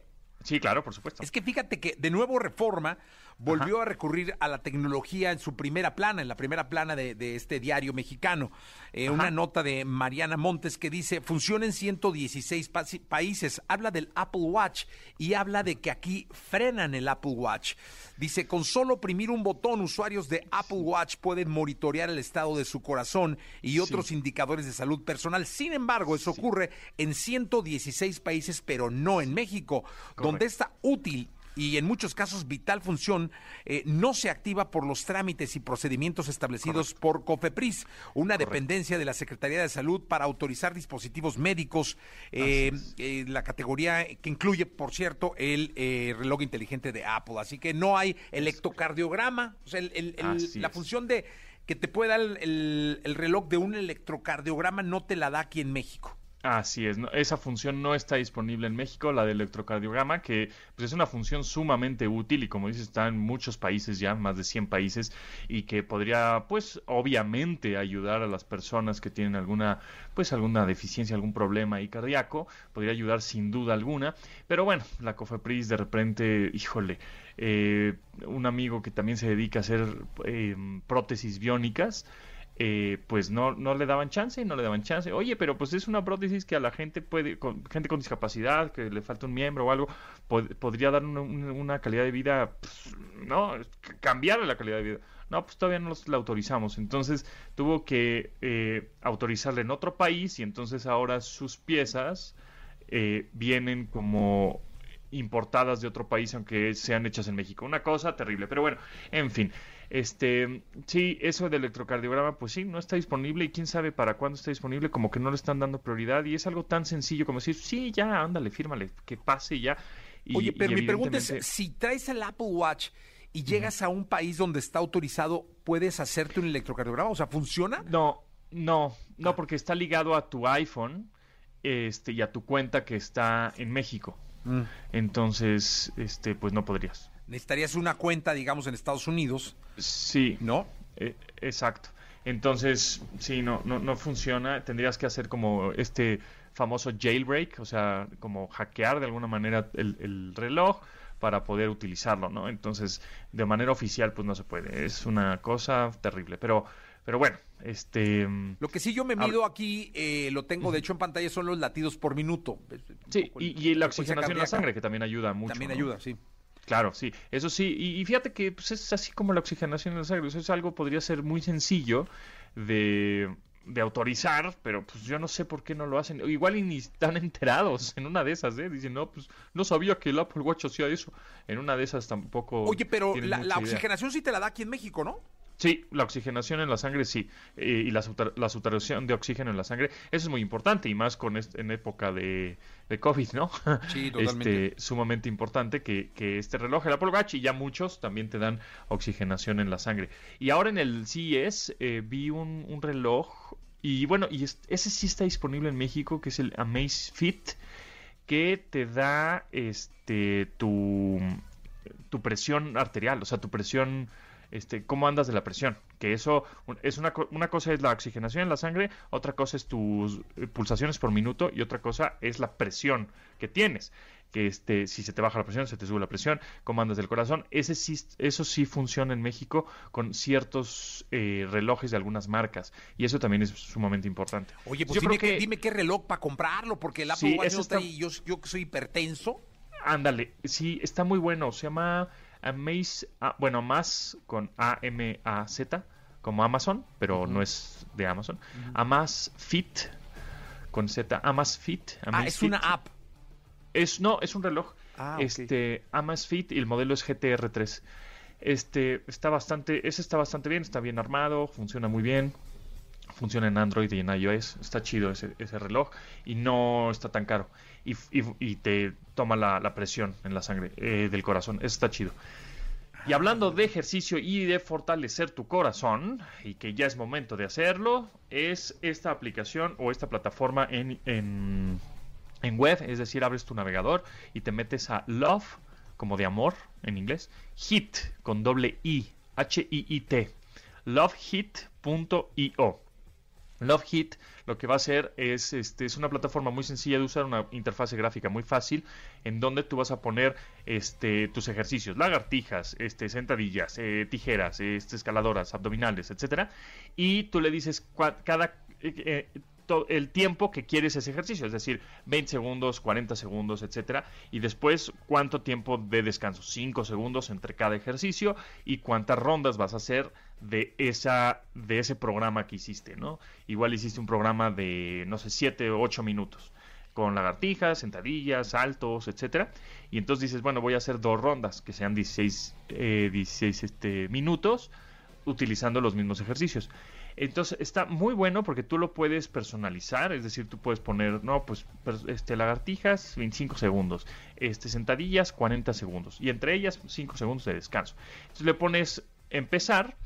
Sí, claro, por supuesto. Es que fíjate que de nuevo Reforma volvió a recurrir a la tecnología en su primera plana, en la primera plana de, de este diario mexicano. Eh, una nota de Mariana Montes que dice, funciona en 116 pa- países, habla del Apple Watch y habla de que aquí frenan el Apple Watch. Dice, con solo oprimir un botón, usuarios de Apple Watch pueden monitorear el estado de su corazón y otros indicadores de salud personal. Sin embargo, eso ocurre en 116 países, pero no en México, donde esta útil y en muchos casos vital función eh, no se activa por los trámites y procedimientos establecidos por COFEPRIS, una dependencia de la Secretaría de Salud para autorizar dispositivos médicos, eh, eh, la categoría que incluye, por cierto, el eh, reloj inteligente de Apple. Así que no hay electrocardiograma, o sea, el- el- la función de que te pueda el- el reloj de un electrocardiograma no te la da aquí en México. Así es, no- esa función no está disponible en México, la del electrocardiograma, que pues, es una función sumamente útil y como dices está en muchos países ya, más de 100 países, y que podría pues obviamente ayudar a las personas que tienen alguna pues alguna deficiencia, algún problema ahí cardíaco, podría ayudar sin duda alguna, pero bueno, la COFEPRIS de repente, híjole, eh, un amigo que también se dedica a hacer eh, prótesis biónicas, eh, pues no, no le daban chance, no le daban chance. Oye, pero pues es una prótesis que a la gente puede, con, gente con discapacidad, que le falta un miembro o algo, pod- podría dar una, calidad de vida, pues, no, cambiarle la calidad de vida. No, pues todavía no los- la autorizamos. Entonces tuvo que eh, autorizarle en otro país y entonces ahora sus piezas eh, vienen como importadas de otro país, aunque sean hechas en México. Una cosa terrible. Pero bueno, en fin. Este, sí, eso del electrocardiograma, pues sí, no está disponible y quién sabe para cuándo está disponible, como que no le están dando prioridad y es algo tan sencillo como decir, sí, ya, ándale, fírmale, que pase y ya. Y- Oye, y pero mi pregunta es, si traes el Apple Watch y llegas a un país donde está autorizado, ¿puedes hacerte un electrocardiograma? O sea, ¿funciona? No, no, Ah. no, porque está ligado a tu iPhone este, y a tu cuenta que está en México. Mm. Entonces, este, pues no podrías. Necesitarías una cuenta, digamos, en Estados Unidos, Sí, ¿no? Eh, exacto. Entonces, sí, no, no, no funciona. Tendrías que hacer como este famoso jailbreak, o sea, como hackear de alguna manera el, el reloj para poder utilizarlo, ¿no? Entonces, de manera oficial, pues no se puede. Es una cosa terrible. Pero, pero bueno, este. Lo que sí yo me mido aquí, eh, lo tengo de hecho en pantalla, son los latidos por minuto. Sí, poco el- y, y la oxigenación en la sangre, que también ayuda mucho. También ¿no? ayuda, sí. Claro, sí, eso sí, y, y fíjate que pues, es así como la oxigenación en la sangre, eso es algo podría ser muy sencillo de, de autorizar, pero pues yo no sé por qué no lo hacen, igual y ni están enterados en una de esas, ¿eh? Dicen, no, pues no sabía que el Apple Watch hacía eso, en una de esas tampoco... Oye, pero la, oxigenación sí te la da aquí en México, ¿no? Sí, la oxigenación en la sangre sí, eh, y la, la saturación de oxígeno en la sangre, eso es muy importante, y más con est- en época de, de COVID, ¿no? Sí, totalmente. Este, sumamente importante que, que este reloj, el Apple Watch, y ya muchos también te dan oxigenación en la sangre. Y ahora en el CES eh, vi un, un reloj, y bueno, y es- ese sí está disponible en México, que es el Amazfit, que te da este tu, tu presión arterial, o sea, tu presión, este, cómo andas de la presión. Que eso es una, co- una cosa es la oxigenación en la sangre, otra cosa es tus eh, pulsaciones por minuto y otra cosa es la presión que tienes. Que este, si se te baja la presión, se te sube la presión, cómo andas del corazón. Ese sí, eso sí funciona en México con ciertos eh, relojes de algunas marcas. Y eso también es sumamente importante. Oye, pues Yo dime, creo qué, dime qué reloj para comprarlo, porque el Apple Sí, Watch no está- yo, yo que soy hipertenso. Ándale, sí, está muy bueno. Se llama Amaze, ah, bueno, más con A-M-A-Z, como Amazon, pero no es de Amazon. Amazfit, con Z, Amazfit. Ah, es Amazfit. una app. Es, no, es un reloj. Ah, este, Amazfit y el modelo es GTR3. Este, está bastante, ese está bastante bien, está bien armado, funciona muy bien. Funciona en Android y en iOS. Está chido ese, ese reloj y no está tan caro. Y, y- te toma la, la presión en la sangre eh, del corazón. Eso está chido. Y hablando de ejercicio y de fortalecer tu corazón, y que ya es momento de hacerlo, es esta aplicación o esta plataforma en, en, en web, es decir, abres tu navegador y te metes a Love, como de amor en inglés, Hit con doble I, H-I-I-T, lovehit.io. Love Hit lo que va a hacer es, este, es una plataforma muy sencilla de usar, una interfase gráfica muy fácil, en donde tú vas a poner este, tus ejercicios, lagartijas, este, sentadillas, eh, tijeras, este, escaladoras, abdominales, etcétera, y tú le dices cada eh, eh, el tiempo que quieres ese ejercicio, es decir, 20 segundos, 40 segundos, etcétera, y después cuánto tiempo de descanso, 5 segundos entre cada ejercicio y cuántas rondas vas a hacer de esa de ese programa que hiciste, ¿no? Igual hiciste un programa de no sé, 7 o 8 minutos con lagartijas, sentadillas, saltos, etcétera. Y entonces dices, bueno, voy a hacer dos rondas que sean 16, 16 eh, este, minutos utilizando los mismos ejercicios. Entonces está muy bueno porque tú lo puedes personalizar, es decir, tú puedes poner, no, pues este lagartijas 25 segundos, este sentadillas 40 segundos y entre ellas 5 segundos de descanso. Entonces le pones empezar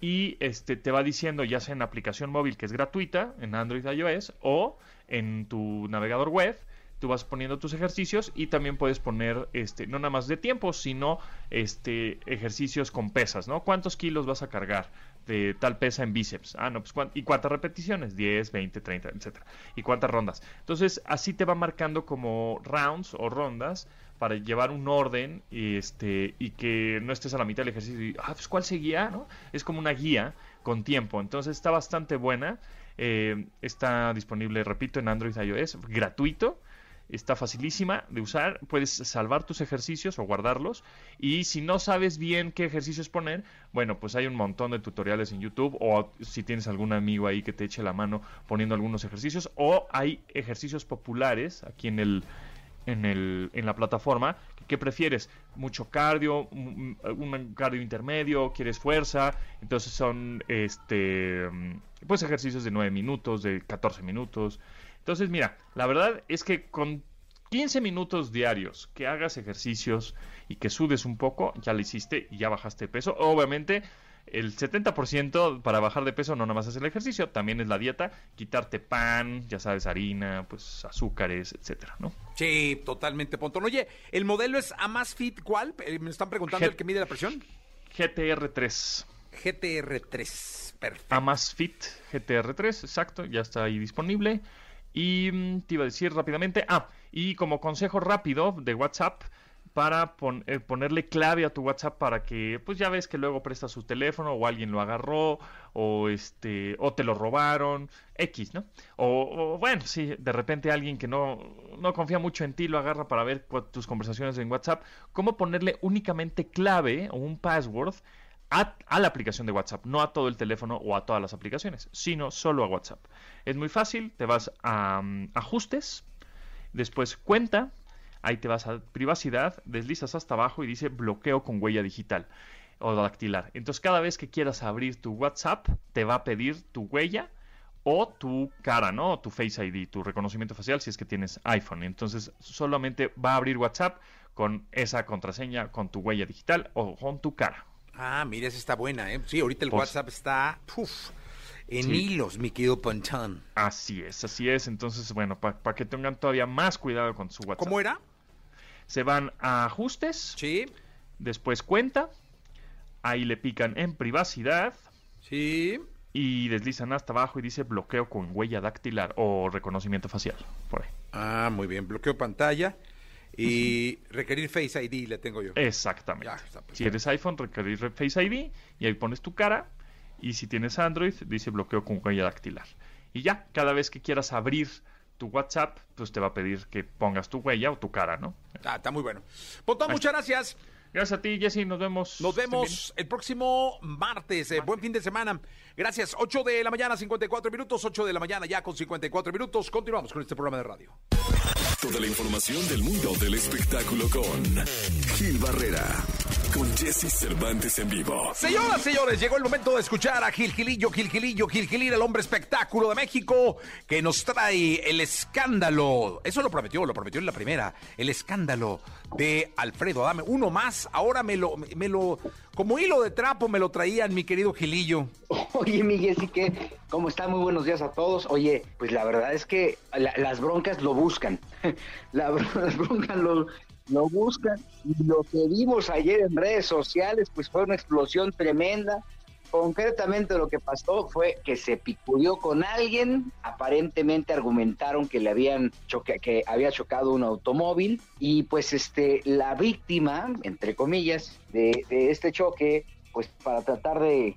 y este te va diciendo ya sea en aplicación móvil que es gratuita en Android iOS o en tu navegador web tú vas poniendo tus ejercicios y también puedes poner este no nada más de tiempo sino este ejercicios con pesas no cuántos kilos vas a cargar de tal pesa en bíceps ah no pues y cuántas repeticiones 10 20 30 etcétera. Y cuántas rondas. Entonces así te va marcando como rounds o rondas para llevar un orden y este y que no estés a la mitad del ejercicio y ah pues cuál seguía no es como una guía con tiempo. Entonces está bastante buena. Eh, está disponible repito en Android iOS gratuito. Está facilísima de usar, puedes salvar tus ejercicios o guardarlos. Y si no sabes bien qué ejercicios poner, bueno, pues hay un montón de tutoriales en YouTube o si tienes algún amigo ahí que te eche la mano poniendo algunos ejercicios o hay ejercicios populares aquí en el en, el, en la plataforma. ¿Qué prefieres? ¿Mucho cardio? ¿Un cardio intermedio? ¿Quieres fuerza? Entonces son este pues ejercicios de 9 minutos, de 14 minutos. Entonces, mira, la verdad es que con 15 minutos diarios que hagas ejercicios y que sudes un poco, ya lo hiciste y ya bajaste peso. Obviamente, el 70% para bajar de peso no nada más es el ejercicio, también es la dieta, quitarte pan, ya sabes, harina, pues azúcares, etcétera, ¿no? Sí, totalmente, Pontón. Oye, ¿el modelo es Amazfit cuál? Eh, me están preguntando el que mide la presión. GTR3. GTR3, perfecto. Amazfit GTR3, exacto, ya está ahí disponible. Y mm, te iba a decir rápidamente, ah, y como consejo rápido de WhatsApp, para eh, ponerle clave a tu WhatsApp para que, pues ya ves que luego prestas su teléfono o alguien lo agarró o este o te lo robaron, X, ¿no? O, bueno, sí, de repente alguien que no, no confía mucho en ti lo agarra para ver tus conversaciones en WhatsApp, ¿cómo ponerle únicamente clave o un password a, la aplicación de WhatsApp, no a todo el teléfono o a todas las aplicaciones, sino solo a WhatsApp. Es muy fácil, te vas a mm, ajustes, después cuenta, ahí te vas a privacidad, deslizas hasta abajo y dice bloqueo con huella digital o dactilar. Entonces cada vez que quieras abrir tu WhatsApp, te va a pedir tu huella o tu cara, ¿no? tu Face ID, tu reconocimiento facial si es que tienes iPhone. Entonces solamente va a abrir WhatsApp con esa contraseña, con tu huella digital o con tu cara. Ah, mira, esa está buena, ¿eh? Sí, ahorita el pues WhatsApp está en hilos, mi querido Panchán. Así es, así es. Entonces, bueno, para que tengan todavía más cuidado con su WhatsApp. ¿Cómo era? Se van a ajustes. Sí. Después cuenta. Ahí le pican en privacidad. Sí. Y deslizan hasta abajo y dice bloqueo con huella dactilar o reconocimiento facial. Por ahí. Ah, muy bien. Bloqueo pantalla. Y requerir Face ID le tengo yo. Exactamente. si eres iPhone, requerir Face ID y ahí pones tu cara. Y si tienes Android, dice bloqueo con huella dactilar. Y ya, cada vez que quieras abrir tu WhatsApp, pues te va a pedir que pongas tu huella o tu cara, ¿no? Ah, está muy bueno. Pontón, muchas gracias. Gracias a ti, Jesse. Nos vemos. Nos vemos el próximo martes. Eh, buen fin de semana. Gracias. 8 de la mañana, 54 minutos. 8 de la mañana, ya con 54 minutos. Continuamos con este programa de radio. Toda la información del mundo del espectáculo con Gil Barrera, con Jesse Cervantes en vivo. Señoras, señores, llegó el momento de escuchar a Gil Gilillo, Gil Gilillo, Gil Gilillo, el hombre espectáculo de México, que nos trae el escándalo. Eso lo prometió, lo prometió en la primera. El escándalo de Alfredo Adame. Uno más, ahora me lo, me lo, como hilo de trapo me lo traían, mi querido Gilillo. Oye, sí que, ¿cómo está? Muy buenos días a todos. Oye, pues la verdad es que las broncas lo buscan. las broncas lo, lo buscan. Y lo que vimos ayer en redes sociales, pues fue una explosión tremenda. concretamente lo que pasó fue que se picudió con alguien, aparentemente argumentaron que le habían choque, que había chocado un automóvil y pues este la víctima, entre comillas, de, de este choque pues para tratar de,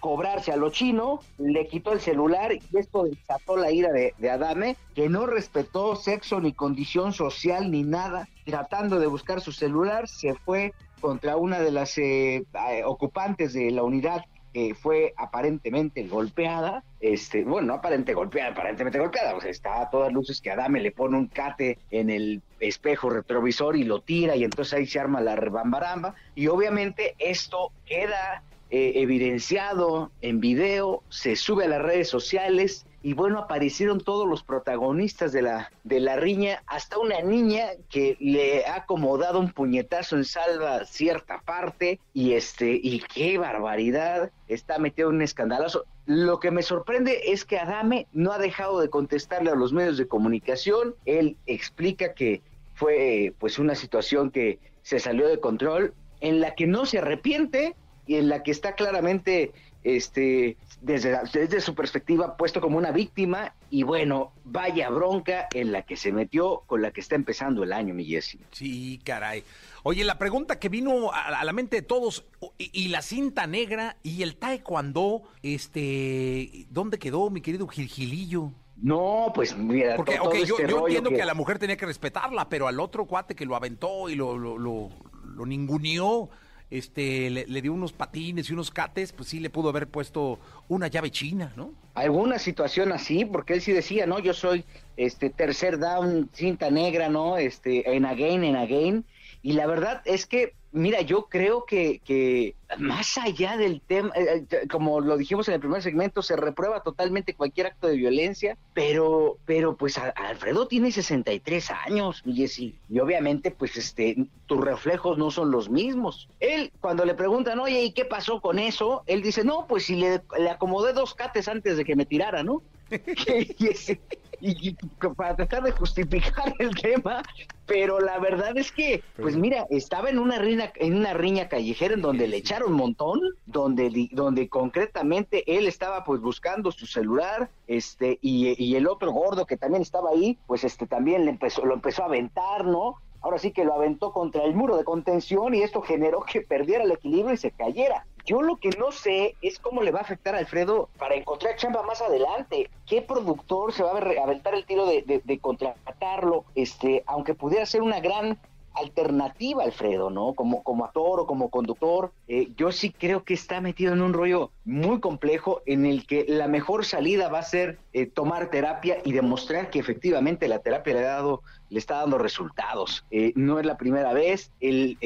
cobrarse a lo chino, le quitó el celular y esto desató la ira de, Adame, que no respetó sexo ni condición social ni nada, tratando de buscar su celular, se fue contra una de las eh, eh, ocupantes de la unidad que fue aparentemente golpeada, este, bueno, no aparentemente golpeada, aparentemente golpeada, o sea, está a todas luces que Adame le pone un cate en el espejo retrovisor y lo tira y entonces ahí se arma la rebambaramba y obviamente esto queda eh, evidenciado en video, se sube a las redes sociales y bueno, aparecieron todos los protagonistas de la, de la riña, hasta una niña que le ha acomodado un puñetazo en salva cierta parte, y este, y qué barbaridad, está metido en un escandalazo. Lo que me sorprende es que Adame no ha dejado de contestarle a los medios de comunicación, él explica que fue pues una situación que se salió de control, en la que no se arrepiente y en la que está claramente este, desde, desde su perspectiva, puesto como una víctima. Y bueno, vaya bronca en la que se metió con la que está empezando el año, mi Jesse. Sí, caray. Oye, la pregunta que vino a, la mente de todos, y, la cinta negra y el taekwondo, este, ¿dónde quedó, mi querido Gilgilillo? No, pues mira, Porque, yo, este yo entiendo que... a la mujer tenía que respetarla, pero al otro cuate que lo aventó y lo, lo, lo, lo ninguneó, este, le, dio unos patines y unos cates, pues sí le pudo haber puesto una llave china, ¿no? Alguna situación así, porque él sí decía, no, yo soy este tercer down, cinta negra, ¿no? Este, en again, en again. Y la verdad es que Mira, yo creo que, que más allá del tema, eh, eh, como lo dijimos en el primer segmento, se reprueba totalmente cualquier acto de violencia, pero, pero pues Alfredo tiene 63 años, y, obviamente pues este, tus reflejos no son los mismos. Él, cuando le preguntan, oye, ¿y qué pasó con eso? Él dice, no, pues si le acomodé dos cates antes de que me tirara, ¿no? y, para tratar de justificar el tema, pero la verdad es que, pues mira, estaba en una riña, en una riña callejera en donde le echaron un montón, donde, donde concretamente él estaba pues buscando su celular, este, y, y el otro gordo que también estaba ahí, pues este también le empezó, lo empezó a aventar, ¿no? Ahora sí que lo aventó contra el muro de contención y esto generó que perdiera el equilibrio y se cayera. Yo lo que no sé es cómo le va a afectar a Alfredo para encontrar chamba más adelante. ¿Qué productor se va a aventar el tiro de, de, de contratarlo? Este, aunque pudiera ser una gran alternativa, Alfredo, ¿no? Como, como actor o como conductor, eh, yo sí creo que está metido en un rollo muy complejo en el que la mejor salida va a ser eh, tomar terapia y demostrar que efectivamente la terapia le ha dado le está dando resultados. Eh, no es la primera vez, el,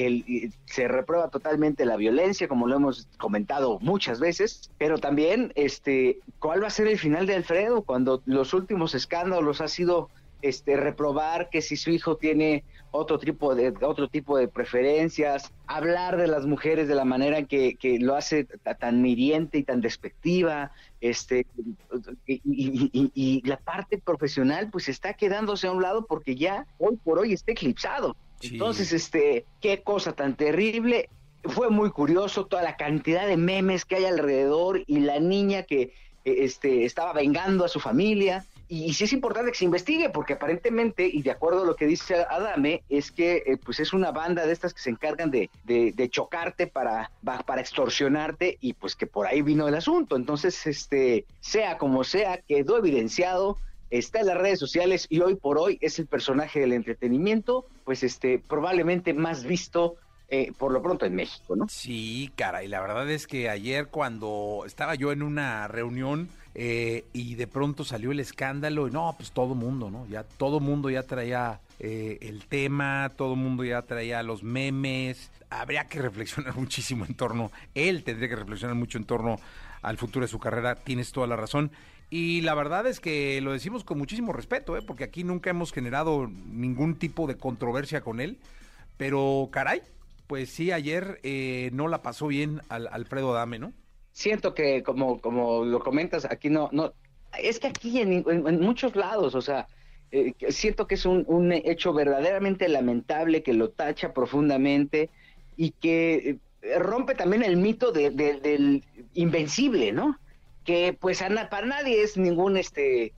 se reprueba totalmente la violencia, como lo hemos comentado muchas veces, pero también, este, ¿cuál va a ser el final de Alfredo cuando los últimos escándalos ha sido este, reprobar que si su hijo tiene otro tipo de otro tipo de preferencias, hablar de las mujeres de la manera en que, lo hace tan miriente y tan despectiva, este y, la parte profesional pues está quedándose a un lado porque ya hoy por hoy está eclipsado. Entonces, este, qué cosa tan terrible. Fue muy curioso toda la cantidad de memes que hay alrededor y la niña que este, estaba vengando a su familia y, sí es importante que se investigue, porque aparentemente, y de acuerdo a lo que dice Adame, es que eh, pues es una banda de estas que se encargan de, de, chocarte para, para extorsionarte, y pues que por ahí vino el asunto. Entonces, este, sea como sea, quedó evidenciado está en las redes sociales y hoy por hoy es el personaje del entretenimiento, pues este probablemente más visto eh, por lo pronto en México, ¿no? Sí, cara, y la verdad es que ayer cuando estaba yo en una reunión eh, y de pronto salió el escándalo y no, pues todo mundo, ¿no? Ya todo mundo ya traía eh, el tema, todo mundo ya traía los memes. Habría que reflexionar muchísimo en torno, él tendría que reflexionar mucho en torno al futuro de su carrera, tienes toda la razón. Y la verdad es que lo decimos con muchísimo respeto, ¿eh? porque aquí nunca hemos generado ningún tipo de controversia con él. Pero caray, pues sí, ayer eh, no la pasó bien al Alfredo Dame, ¿no? Siento que como, como lo comentas, aquí no, no, es que aquí en, en, muchos lados, o sea, eh, siento que es un, un, hecho verdaderamente lamentable que lo tacha profundamente y que eh, rompe también el mito de- de- del invencible, ¿no? Que pues para nadie es ningún, este,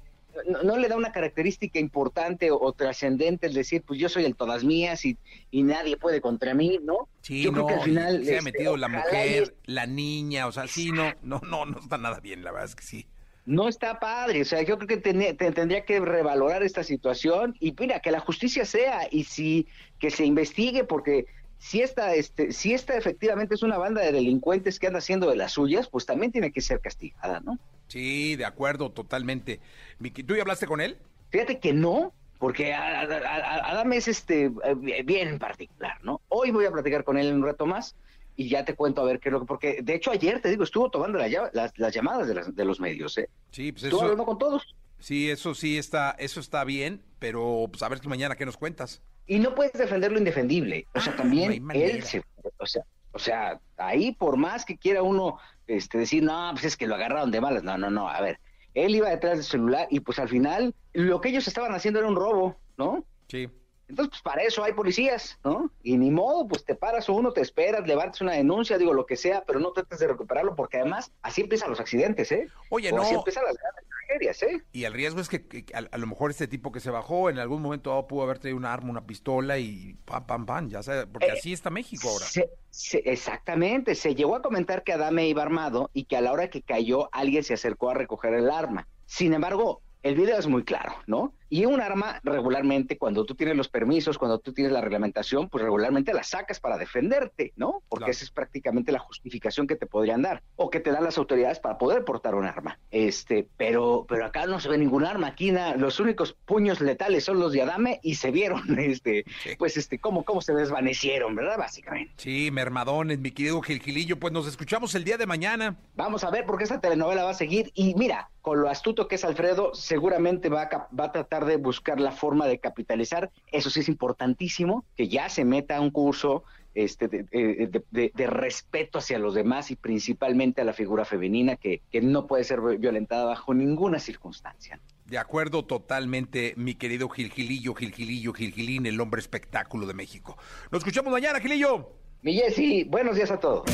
no, no le da una característica importante o, o trascendente el decir, pues yo soy el todas mías y, y nadie puede contra mí, ¿no? Sí, yo no, creo que al final... se ha este, metido la mujer, la niña, o sea, sí, no, no, no, no está nada bien, la verdad es que sí. No está padre, o sea, yo creo que tene- te- tendría que revalorar esta situación y mira, que la justicia sea y si que se investigue porque si esta, este, si esta efectivamente es una banda de delincuentes que anda haciendo de las suyas, pues también tiene que ser castigada, ¿no? Sí, de acuerdo, totalmente. Miki, ¿tú ya hablaste con él? Fíjate que no, porque Adam es este eh, bien particular, ¿no? Hoy voy a platicar con él en un rato más y ya te cuento a ver qué es lo que, porque de hecho ayer te digo, estuvo tomando la las, las llamadas de, las- de los medios, ¿eh? Sí, pues Estuvo eso, hablando con todos. sí, eso sí está, eso está bien, pero pues a ver mañana qué nos cuentas. y no puedes defender lo indefendible. O sea, Ah, también no él se, o sea, o sea, ahí por más que quiera uno este decir, no, pues es que lo agarraron de malas. No, no, no, a ver. Él iba detrás del celular y pues al final lo que ellos estaban haciendo era un robo, ¿no? Sí. Entonces, pues para eso hay policías, ¿no? Y ni modo, pues te paras uno, te esperas, levantas una denuncia, digo lo que sea, pero no trates de recuperarlo porque además así empiezan los accidentes, ¿eh? Oye, O no, así empiezan las grandes tragedias, ¿eh? y el riesgo es que, que a, a lo mejor este tipo que se bajó en algún momento dado pudo haber traído un arma, una pistola y pam, pam, pam, ya sabes, porque Eh, así está México ahora. Se- se- exactamente, se llegó a comentar que Adame iba armado y que a la hora que cayó alguien se acercó a recoger el arma. Sin embargo, el video es muy claro, ¿no? Y un arma regularmente, cuando tú tienes los permisos, cuando tú tienes la reglamentación, pues regularmente la sacas para defenderte, ¿no? Porque Claro. esa es prácticamente la justificación que te podrían dar o que te dan las autoridades para poder portar un arma. Este, pero, pero acá no se ve ningún arma. Aquí na- los únicos puños letales son los de Adame y se vieron, este, Sí. pues, este, cómo, cómo se desvanecieron, ¿verdad? Básicamente. Sí, mermadones, mi querido Gilgilillo, pues nos escuchamos el día de mañana. Vamos a ver porque esta telenovela va a seguir y mira, con lo astuto que es Alfredo, seguramente va a, cap- va a tratar de buscar la forma de capitalizar. Eso sí es importantísimo, que ya se meta a un curso este, de, de- de- de- de respeto hacia los demás y principalmente a la figura femenina que, que no puede ser violentada bajo ninguna circunstancia. De acuerdo totalmente, mi querido Gilgilillo, Gilgilillo, Gilgilín, el hombre espectáculo de México. Nos escuchamos mañana, Gilillo. Mi Jessy, buenos días a todos.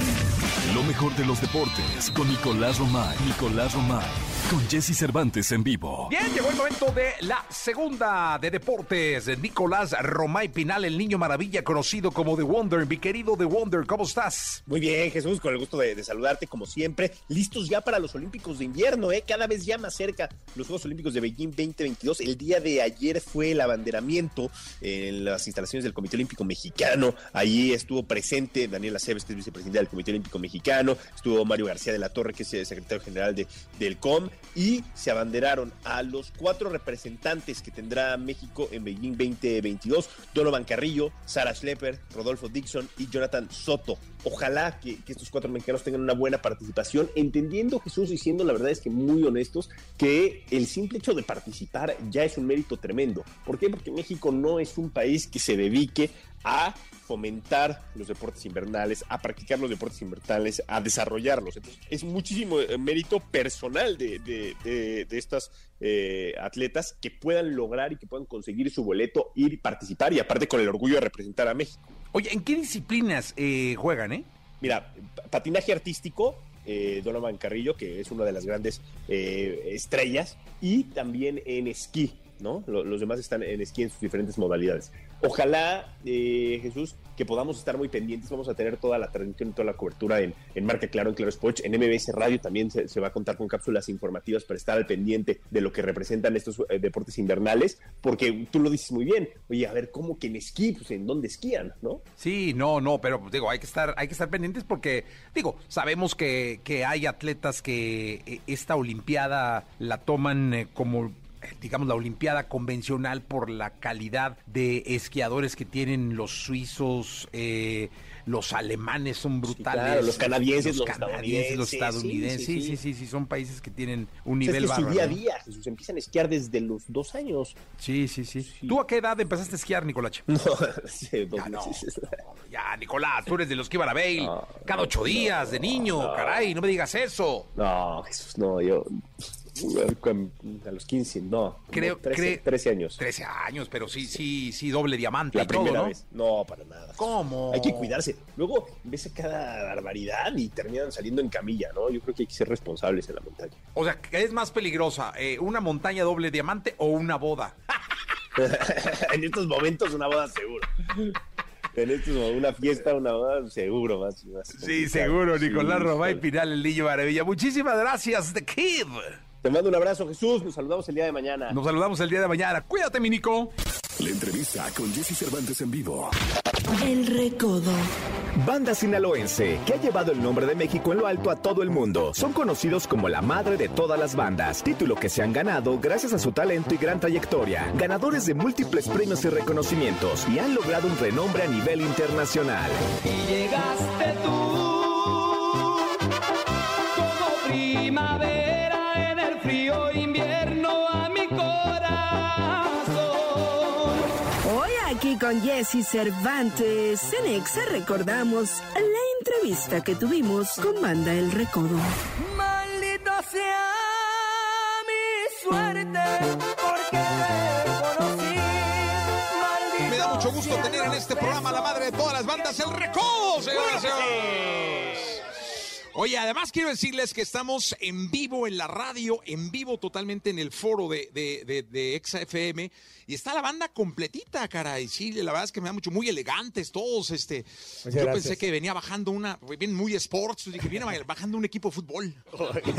Lo mejor de los deportes con Nicolás Romay. Nicolás Romay. Con Jesse Cervantes en vivo. Bien, llegó el momento de la segunda de deportes. Nicolás Romay Pinal, el niño maravilla conocido como The Wonder. Mi querido The Wonder, ¿cómo estás? Muy bien, Jesús, con el gusto de, de saludarte como siempre. Listos ya para los Olímpicos de invierno, ¿eh? Cada vez ya más cerca los Juegos Olímpicos de Beijing 2022. El día de ayer fue el abanderamiento en las instalaciones del Comité Olímpico Mexicano. Allí estuvo presente Daniel Aceves, que es vicepresidente del Comité Olímpico Mexicano. Estuvo Mario García de la Torre, que es el secretario general de, del COM. Y se abanderaron a los cuatro representantes que tendrá México en Beijing 2022. Donovan Carrillo, Sara Schlepper, Rodolfo Dixon y Jonathan Soto. Ojalá que, estos cuatro mexicanos tengan una buena participación, entendiendo Jesús y siendo la verdad es que muy honestos, que el simple hecho de participar ya es un mérito tremendo. ¿Por qué? Porque México no es un país que se dedique a fomentar los deportes invernales, a practicar los deportes invernales, a desarrollarlos. Entonces, es muchísimo eh, mérito personal de, de, de, de estas eh, atletas que puedan lograr y que puedan conseguir su boleto, ir y participar y aparte con el orgullo de representar a México. Oye, ¿en qué disciplinas eh, juegan, eh? Mira, pa- patinaje artístico, eh, Donovan Carrillo, que es una de las grandes eh, estrellas, y también en esquí, ¿no? Lo- los demás están en esquí en sus diferentes modalidades. Ojalá, eh, Jesús, que podamos estar muy pendientes. Vamos a tener toda la transmisión y toda la cobertura en, en Marca Claro, en Claro Sports. En MBS Radio también se, va a contar con cápsulas informativas para estar al pendiente de lo que representan estos eh, deportes invernales, porque tú lo dices muy bien. Oye, a ver, ¿cómo que en esquí? Pues en dónde esquían, ¿no? Sí, no, no, pero pues, digo, hay que estar, hay que estar pendientes porque, digo, sabemos que, que hay atletas que eh, esta Olimpiada la toman como digamos la Olimpiada convencional por la calidad de esquiadores que tienen los suizos, eh, los alemanes son brutales, claro, los canadienses, los canadienses, los estadounidenses, sí, sí, sí, sí, son países que tienen un O sea, nivel es que su día a día, Jesús. Empiezan a esquiar desde los dos años. Sí, sí, sí, ¿Tú a qué edad empezaste a esquiar, Nicolache? No, hace dos Ya no. meses. Ya, Nicolás, tú eres de los que iban a Bale No, cada ocho días de niño, caray, no me digas eso. No, Jesús, no, yo. A los 15, no. Creo, 13, 13 años. 13 años, pero sí, sí, sí, doble diamante La y todo, primera ¿no? vez. No, para nada. ¿Cómo? Hay que cuidarse. Luego ves a cada barbaridad y terminan saliendo en camilla, ¿no? Yo creo que hay que ser responsables en la montaña. O sea, ¿qué es más peligrosa? eh, ¿Una montaña doble diamante o una boda? en estos momentos una boda seguro. En estos momentos una fiesta, una boda seguro más. más Sí, complicado. seguro, Sí, Nicolás Robay híjole. Pinal, el niño maravilla. Muchísimas gracias, The Kid. Te mando un abrazo, Jesús. Nos saludamos el día de mañana. Nos saludamos el día de mañana. Cuídate, mi Nico. La entrevista con Jesse Cervantes en vivo. El recodo. Banda sinaloense, que ha llevado el nombre de México en lo alto a todo el mundo. Son conocidos como la madre de todas las bandas, título que se han ganado gracias a su talento y gran trayectoria. Ganadores de múltiples premios y reconocimientos y han logrado un renombre a nivel internacional. Llegaste tú con Jesse Cervantes, en Exa recordamos la entrevista que tuvimos con Banda El Recodo. Maldita sea mi suerte porque conocí. Maldito Me da mucho gusto tener en este programa a la madre de todas las bandas, el Recodo, señoras y señores. Oye, además quiero decirles que estamos en vivo en la radio, en vivo totalmente en el foro de, de, de, de Exa FM. Y está la banda completita, caray. Sí, la verdad es que me da mucho, muy elegantes todos. Este, yo pensé que venía bajando una, bien muy sports, dije, viene bajando un equipo de fútbol.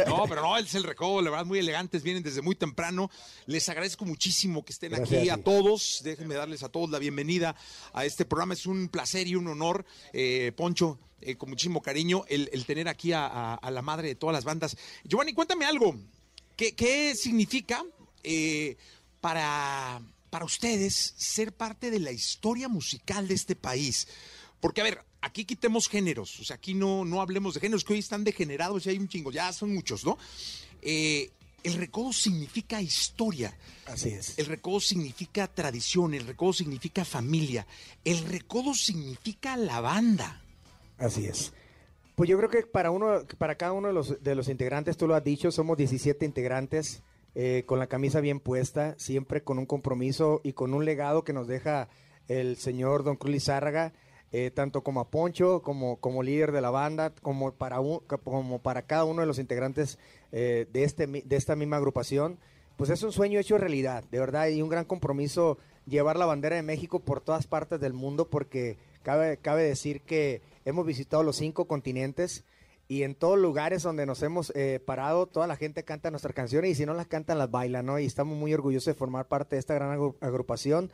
No, pero no, es el recodo, la verdad, muy elegantes, vienen desde muy temprano. Les agradezco muchísimo que estén aquí a todos. Déjenme darles a todos la bienvenida a este programa. Es un placer y un honor, eh, Poncho. Eh, con muchísimo cariño el, el tener aquí a, a- a la madre de todas las bandas. Giovanni, cuéntame algo. ¿Qué, qué significa eh, para, para ustedes ser parte de la historia musical de este país? Porque, a ver, aquí quitemos géneros, o sea, aquí no, no hablemos de géneros, que hoy están degenerados y hay un chingo, ya son muchos, ¿no? Eh, el recodo significa historia. Así es. El recodo significa tradición, el recodo significa familia, el recodo significa la banda. Así es. Pues yo creo que para uno, para cada uno de los, de los integrantes, tú lo has dicho, somos 17 integrantes eh, con la camisa bien puesta, siempre con un compromiso y con un legado que nos deja el señor Don Cruz Lizárraga, eh, tanto como a Poncho, como, como líder de la banda, como para, un- como para cada uno de los integrantes eh, de, este, de esta misma agrupación. Pues es un sueño hecho realidad, de verdad, y un gran compromiso llevar la bandera de México por todas partes del mundo, porque cabe, cabe decir que hemos visitado los cinco continentes y en todos lugares donde nos hemos eh, parado, toda la gente canta nuestras canciones y si no las cantan, las bailan, ¿no? Y estamos muy orgullosos de formar parte de esta gran agru- agrupación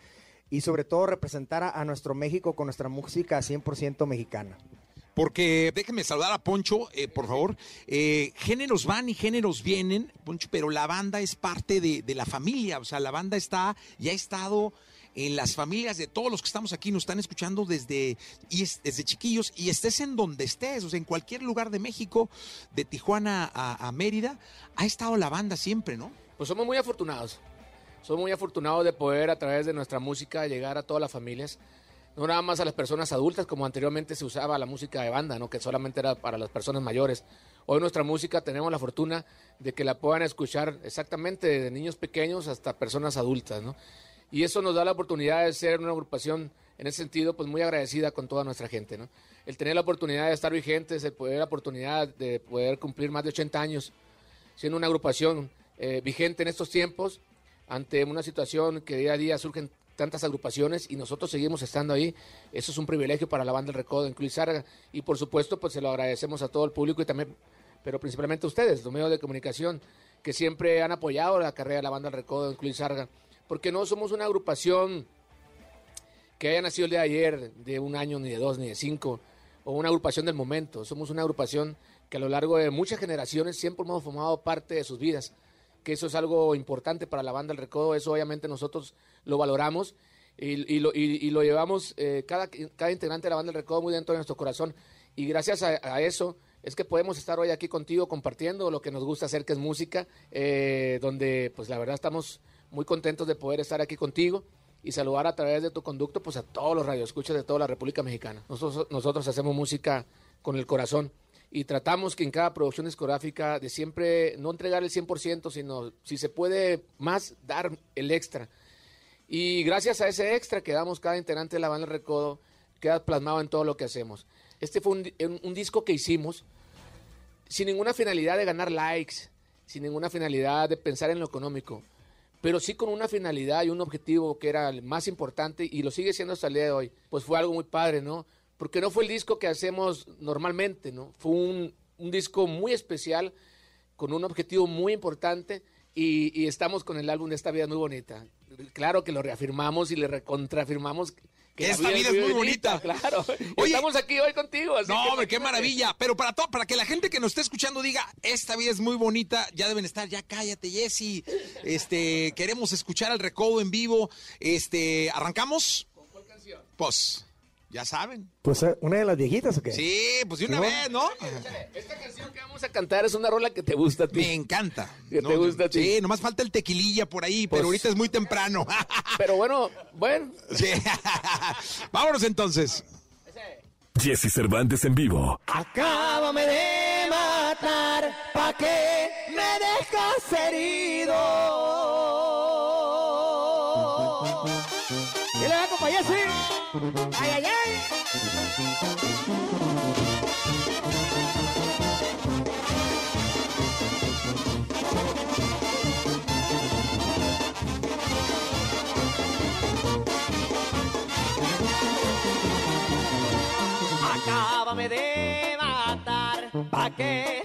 y sobre todo representar a, a nuestro México con nuestra música 100% mexicana. Porque déjenme saludar a Poncho, eh, por favor. Eh, géneros van y géneros vienen, Poncho, pero la banda es parte de, de la familia. O sea, la banda está y ha estado en las familias de todos los que estamos aquí, nos están escuchando desde, y es- desde chiquillos y estés en donde estés, o sea, en cualquier lugar de México, de Tijuana a, a Mérida, ha estado la banda siempre, ¿no? Pues somos muy afortunados. Somos muy afortunados de poder a través de nuestra música llegar a todas las familias. No nada más a las personas adultas como anteriormente se usaba la música de banda, ¿no? que solamente era para las personas mayores. Hoy nuestra música tenemos la fortuna de que la puedan escuchar exactamente de niños pequeños hasta personas adultas. ¿no? Y eso nos da la oportunidad de ser una agrupación en ese sentido pues muy agradecida con toda nuestra gente. ¿no? El tener la oportunidad de estar vigentes, el poder la oportunidad de poder cumplir más de 80 años siendo una agrupación eh, vigente en estos tiempos, ante una situación que día a día surgen tantas agrupaciones y nosotros seguimos estando ahí. Eso es un privilegio para la banda del Recodo en Cluizarga y por supuesto pues se lo agradecemos a todo el público y también, pero principalmente a ustedes, los medios de comunicación, que siempre han apoyado la carrera de la banda del Recodo en Cluizarga, porque no somos una agrupación que haya nacido el día de ayer, de un año, ni de dos, ni de cinco, o una agrupación del momento. Somos una agrupación que a lo largo de muchas generaciones siempre hemos formado parte de sus vidas, que eso es algo importante para la banda del Recodo, eso obviamente nosotros lo valoramos y, lo, llevamos eh, cada, cada integrante de la banda del Recodo muy dentro de nuestro corazón. Y gracias a, a eso es que podemos estar hoy aquí contigo compartiendo lo que nos gusta hacer, que es música, eh, donde pues la verdad estamos muy contentos de poder estar aquí contigo y saludar a través de tu conducto pues a todos los radioescuchas de toda la República Mexicana. Nosotros, nosotros hacemos música con el corazón y tratamos que en cada producción discográfica de siempre no entregar el 100%, sino si se puede más, dar el extra. Y gracias a ese extra que damos cada integrante de la banda Recodo, queda plasmado en todo lo que hacemos. Este fue un, un- un disco que hicimos sin ninguna finalidad de ganar likes, sin ninguna finalidad de pensar en lo económico, pero sí con una finalidad y un objetivo que era el más importante y lo sigue siendo hasta el día de hoy. Pues fue algo muy padre, ¿no? Porque no fue el disco que hacemos normalmente, ¿no? Fue un, disco muy especial, con un objetivo muy importante y, estamos con el álbum de Esta Vida Muy Bonita. Claro que lo reafirmamos y le recontrafirmamos que Esta vida es muy bonita. Claro. Oye, estamos aquí hoy contigo. así No, que hombre, qué maravilla. Pero para todo, para que la gente que nos esté escuchando diga, esta vida es muy bonita, ya deben estar, ya cállate, Jessy. Este, queremos escuchar el recodo en vivo. Este, ¿arrancamos? ¿Con cuál canción? Pues, ya saben. Pues eh, una de las viejitas o qué? Sí, pues de una ¿No? vez, ¿no? Esta canción que vamos a cantar es una rola que te gusta a ti. Me encanta. Que No, te gusta a ti. Sí, nomás falta el tequililla por ahí, pero Pues- ahorita es muy temprano. Pero bueno, bueno. Sí. Vámonos entonces. Jesse Cervantes en vivo. Acábame de matar, pa' que me dejas herido. ¿Qué le va? Sí. Ay, ay, ay. Acábame de matar, pa' que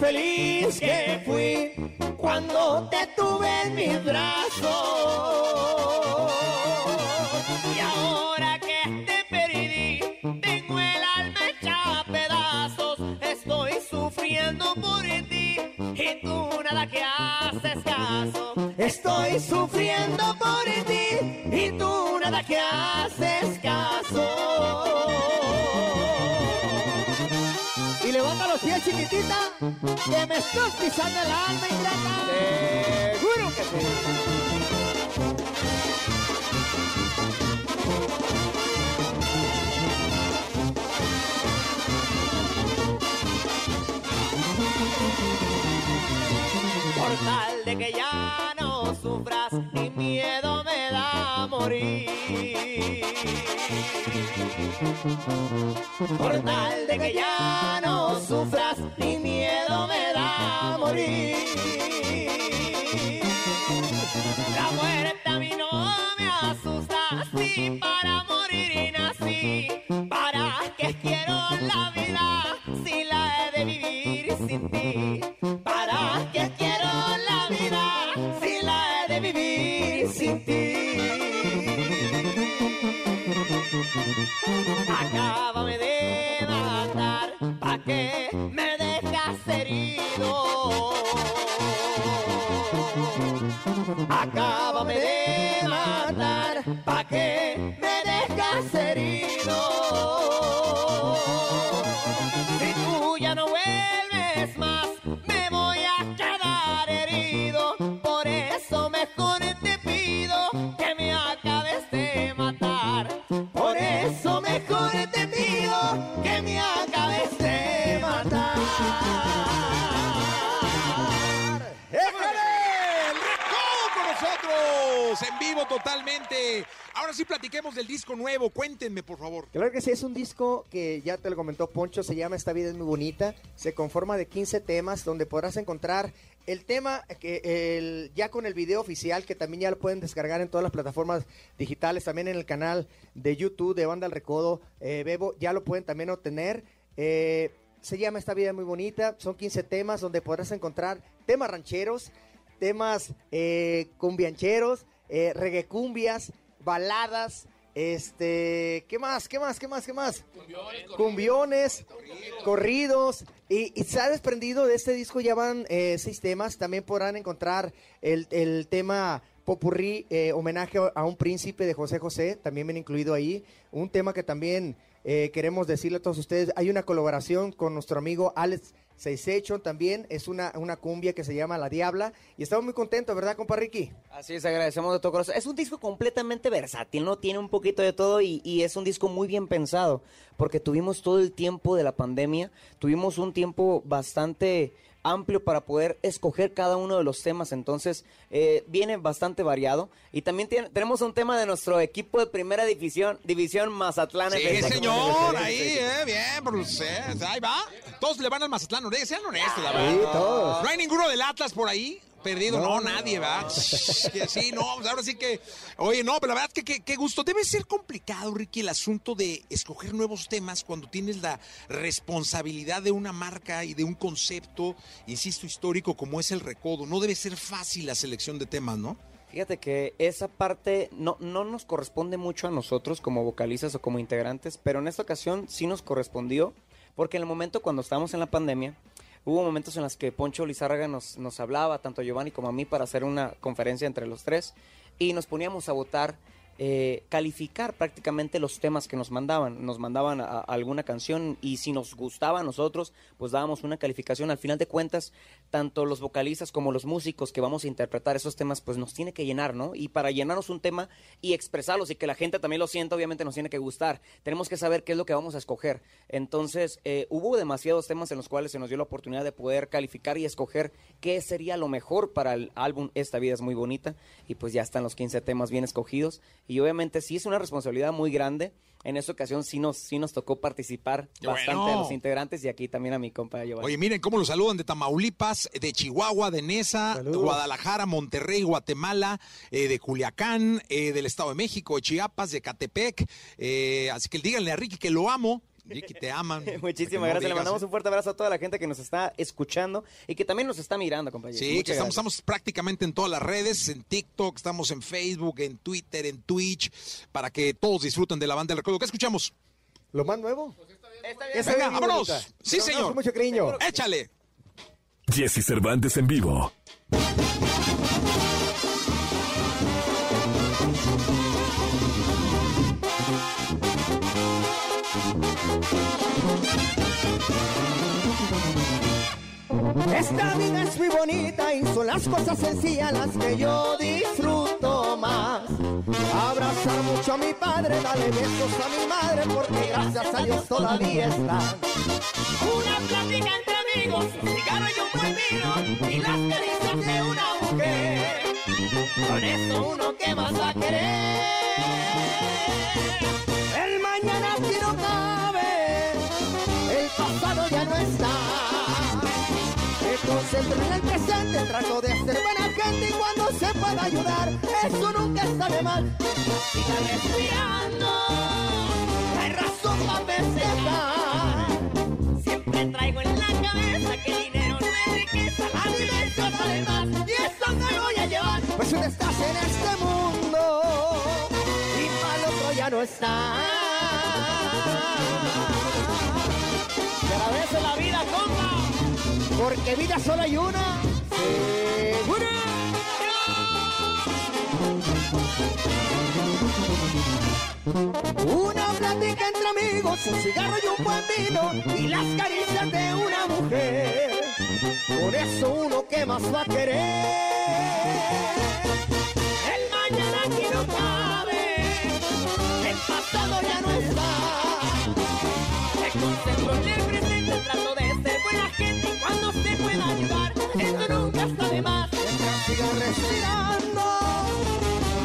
feliz que fui cuando te tuve en mis brazos. Y ahora que te perdí, tengo el alma hecha a pedazos. Estoy sufriendo por ti y tú nada que haces caso. Estoy sufriendo por ti y tú nada que haces caso. Y levanta los pies, chiquitita, que me estás pisando el alma ingrata. Seguro que sí. Por tal de que ya no sufras, ni miedo me da morir. Por tal de que ya no sufras, morir. La muerte platiquemos del disco nuevo. Cuéntenme, por favor. Claro que sí, es un disco que ya te lo comentó Poncho, se llama Esta vida es muy bonita, se conforma de 15 temas donde podrás encontrar el tema que el, ya con el video oficial que también ya lo pueden descargar en todas las plataformas digitales, también en el canal de YouTube de Banda El Recodo, eh, Bebo, ya lo pueden también obtener. Eh, se llama Esta vida es muy bonita. Son 15 temas donde podrás encontrar temas rancheros, temas eh, cumbiancheros, eh, reggaecumbias, baladas, este, ¿qué más? ¿Qué más? ¿Qué más? ¿Qué más? Cumbiones, corridos. Y, y se ha desprendido de este disco, ya van eh, seis temas. También podrán encontrar el, el tema Popurrí, eh, homenaje a un príncipe de José José, también viene incluido ahí. Un tema que también eh, queremos decirle a todos ustedes, hay una colaboración con nuestro amigo Alex Seisecho también, es una, una cumbia que se llama La Diabla, y estamos muy contentos, ¿verdad, compa Ricky? Así es, agradecemos de todo corazón. Es un disco completamente versátil, ¿no? Tiene un poquito de todo y, y es un disco muy bien pensado, porque tuvimos todo el tiempo de la pandemia, tuvimos un tiempo bastante amplio para poder escoger cada uno de los temas, entonces eh, viene bastante variado. Y también tiene- tenemos un tema de nuestro equipo de primera división, división Mazatlán. Sí, señor, ahí, eh, bien, eh, ahí va. Todos le van al Mazatlán, sean honestos, la verdad. Sí, todos. No hay ninguno del Atlas por ahí perdido, no, No, no, nadie, ¿va? Que sí, no, pues ahora sí que, oye, no, pero la verdad es que qué- qué gusto. Debe ser complicado, Ricky, el asunto de escoger nuevos temas cuando tienes la responsabilidad de una marca y de un concepto, insisto, histórico como es el recodo. No debe ser fácil la selección de temas, ¿no? Fíjate que esa parte no, no nos corresponde mucho a nosotros como vocalistas o como integrantes, pero en esta ocasión sí nos correspondió, porque en el momento cuando estábamos en la pandemia, hubo momentos en los que Poncho Lizárraga nos, nos hablaba, tanto a Giovanni como a mí, para hacer una conferencia entre los tres, y nos poníamos a votar, eh, calificar prácticamente los temas que nos mandaban. Nos mandaban a- alguna canción y si nos gustaba a nosotros, pues dábamos una calificación. Al final de cuentas, tanto los vocalistas como los músicos que vamos a interpretar esos temas, pues nos tiene que llenar, ¿no? Y para llenarnos un tema y expresarlos y que la gente también lo sienta, obviamente nos tiene que gustar. Tenemos que saber qué es lo que vamos a escoger. Entonces, eh, hubo demasiados temas en los cuales se nos dio la oportunidad de poder calificar y escoger qué sería lo mejor para el álbum Esta vida es muy bonita. Y pues ya están los 15 temas bien escogidos. Y obviamente sí es una responsabilidad muy grande. En esta ocasión sí nos, sí nos tocó participar bastante bueno. a los integrantes y aquí también a mi compa Giovanni. Oye, miren cómo lo saludan de Tamaulipas, de Chihuahua, de Nesa, Saludos. Guadalajara, Monterrey, Guatemala, eh, de Culiacán, eh, del Estado de México, de Chiapas, de Catepec. Eh, así que díganle a Ricky que lo amo. Ricky, te aman. Muchísimas no gracias. Le mandamos un fuerte abrazo a toda la gente que nos está escuchando y que también nos está mirando, compañeros. Sí, Muchas que estamos, prácticamente en todas las redes, en TikTok, estamos en Facebook, en Twitter, en Twitch, para que todos disfruten de la banda del recuerdo. ¿Qué escuchamos? ¿Lo más nuevo? Esa Venga, es muy vámonos. bonita. Sí, Pero señor. mucho cariño. Échale. Jesse Cervantes en vivo. Esta vida es muy bonita y son las cosas sencillas las que yo disfruto más. Abrazar mucho a mi padre, darle besos a mi madre, porque gracias a Dios todavía están. Una plática entre amigos, un cigarro y un buen vino y las caricias de una mujer. Con eso uno que más a querer. De mal. Siga respirando, hay razón para festejar. siempre traigo en la cabeza que el dinero no es riqueza. A mi mente sale más y eso me voy a llevar. Pues tú estás en este mundo y para el otro ya no está. Que a veces la vida, compa. Porque vida solo hay una. Segura. Una plática entre amigos, un cigarro y un buen vino y las caricias de una mujer. Por eso uno que más va a querer. El mañana aquí no cabe. El pasado ya no está. Me concentro en el presente, trato de ser buena gente y cuando se pueda ayudar, esto nunca está de más. Mientras siga respirando,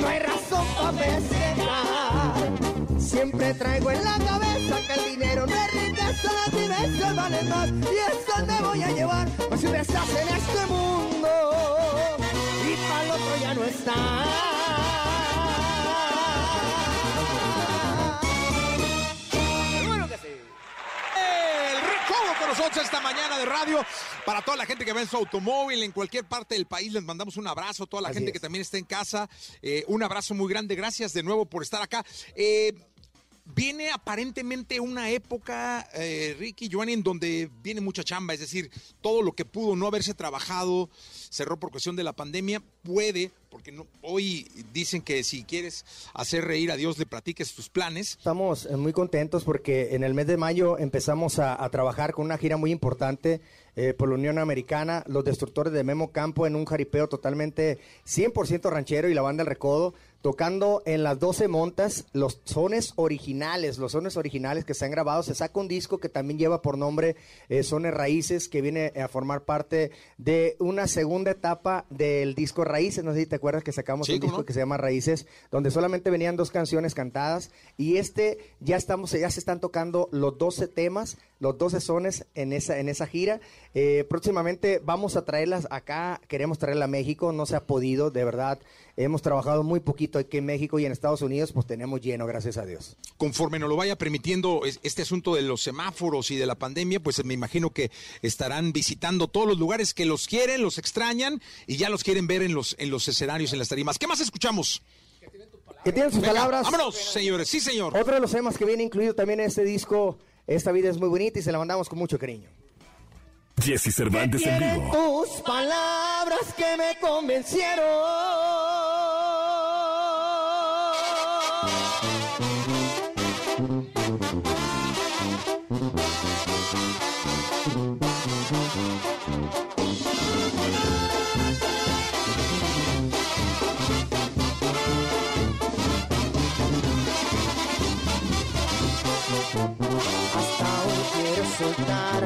no hay razón para festejar. Siempre traigo en la cabeza que el dinero no es riqueza, las vivencias valen más y es donde voy a llevar. Pues si estás en este mundo y para el otro ya no está. El recodo con nosotros. Esta mañana de radio. Para toda la gente que va en su automóvil, en cualquier parte del país, les mandamos un abrazo. Toda la Así gente es. que también está en casa, eh, un abrazo muy grande. Gracias de nuevo por estar acá. Eh, Viene aparentemente una época, eh, Ricky, Joanny, en donde viene mucha chamba, es decir, todo lo que pudo no haberse trabajado, cerró por cuestión de la pandemia, puede, porque no, hoy dicen que si quieres hacer reír a Dios, le platiques tus planes. Estamos eh, muy contentos porque en el mes de mayo empezamos a, trabajar con una gira muy importante eh, por la Unión Americana, los destructores de Memo Campo en un jaripeo totalmente 100% ranchero y la banda El Recodo, tocando en las 12 montas los sones originales, los sones originales que se han grabado. Se saca un disco que también lleva por nombre eh, Sones Raíces, que viene a formar parte de una segunda etapa del disco Raíces. No sé si te acuerdas que sacamos Sí, un ¿cómo disco no? que se llama Raíces, donde solamente venían dos canciones cantadas y este ya estamos, ya se están tocando los 12 temas, los 12 sones en esa, en esa gira. Eh, próximamente vamos a traerlas acá, queremos traerla a México, no se ha podido, de verdad. Hemos trabajado muy poquito aquí en México y en Estados Unidos, pues tenemos lleno, gracias a Dios. Conforme nos lo vaya permitiendo es- este asunto de los semáforos y de la pandemia, pues me imagino que estarán visitando todos los lugares que los quieren, los extrañan y ya los quieren ver en los, en los escenarios, en las tarimas. ¿Qué más escuchamos? Que tienen sus Venga, palabras. Vámonos, señores. Sí, señor. Otro de los temas que viene incluido también en este disco, Esta vida es muy bonita y se la mandamos con mucho cariño. Jesse Cervantes en vivo. tus palabras que me Hasta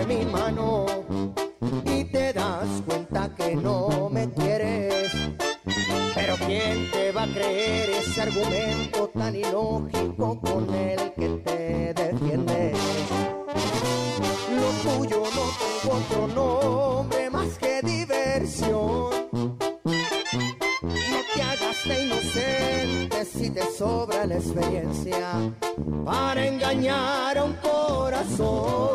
mi mano y te das cuenta que no me quieres. Pero ¿quién te va a creer ese argumento tan ilógico con el que te si te sobra la experiencia para engañar a un corazón.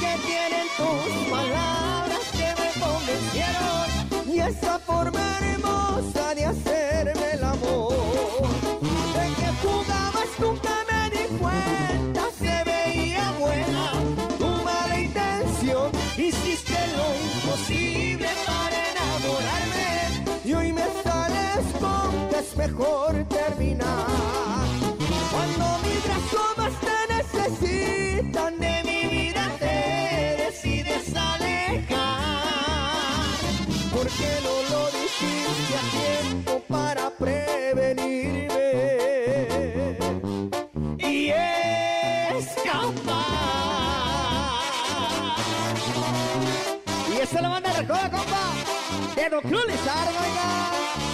Que tienen tus palabras que me convencieron y esa forma hermosa mejor terminar. Cuando mis brazos te necesitan de mi vida te decides alejar. Porque no lo dijiste a tiempo para prevenirme y escapar. Y esa es la banda de compa, de Don Cruz Lizardo,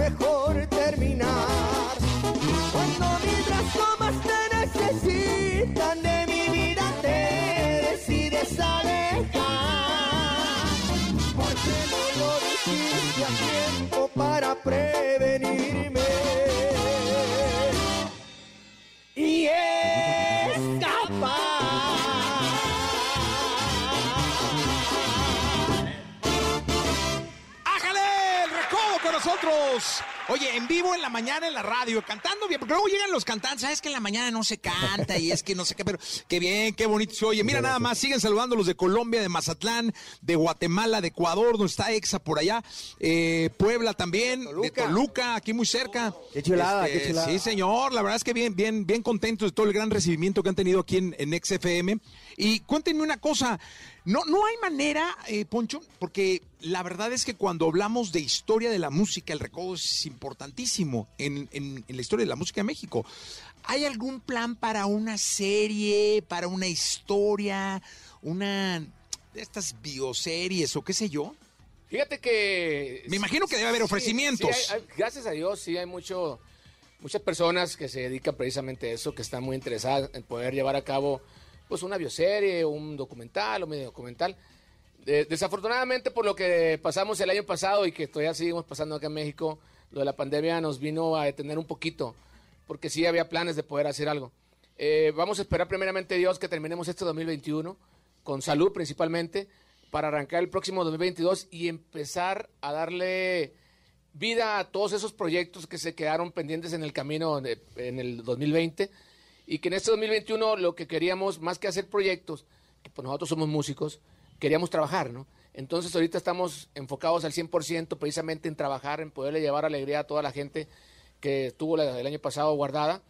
mejor Oye, en vivo en la mañana en la radio, cantando bien, porque luego llegan los cantantes, sabes que en la mañana no se canta y es que no sé qué, pero qué bien, qué bonito se oye. Mira nada más, siguen saludando los de Colombia, de Mazatlán, de Guatemala, de Ecuador, donde está Exa por allá, eh, Puebla también, de Toluca, aquí muy cerca. Este, Qué chulada, qué chulada. Sí, señor, la verdad es que bien, bien, bien contentos de todo el gran recibimiento que han tenido aquí en, en XFM. Y cuéntenme una cosa, No, no hay manera, eh, Poncho, porque la verdad es que cuando hablamos de historia de la música, el recodo es importantísimo en, en- en la historia de la música de México. ¿Hay algún plan para una serie, para una historia, una de estas bioseries o qué sé yo? Fíjate que... Me imagino que debe haber ofrecimientos. sí, hay- hay- gracias a Dios, sí hay mucho, muchas personas que se dedican precisamente a eso, que están muy interesadas en poder llevar a cabo pues una bioserie, un documental, un medio documental. De- desafortunadamente, por lo que pasamos el año pasado y que todavía seguimos pasando acá en México, lo de la pandemia nos vino a detener un poquito, porque sí había planes de poder hacer algo. Eh, vamos a esperar primeramente Dios que terminemos este 2021 con salud principalmente para arrancar el próximo 2022 y empezar a darle vida a todos esos proyectos que se quedaron pendientes en el camino en el 2020 y que en este 2021 lo que queríamos más que hacer proyectos, que pues nosotros somos músicos, queríamos trabajar, ¿no? Entonces ahorita estamos enfocados al 100% precisamente en trabajar, en poderle llevar alegría a toda la gente que estuvo el año pasado guardada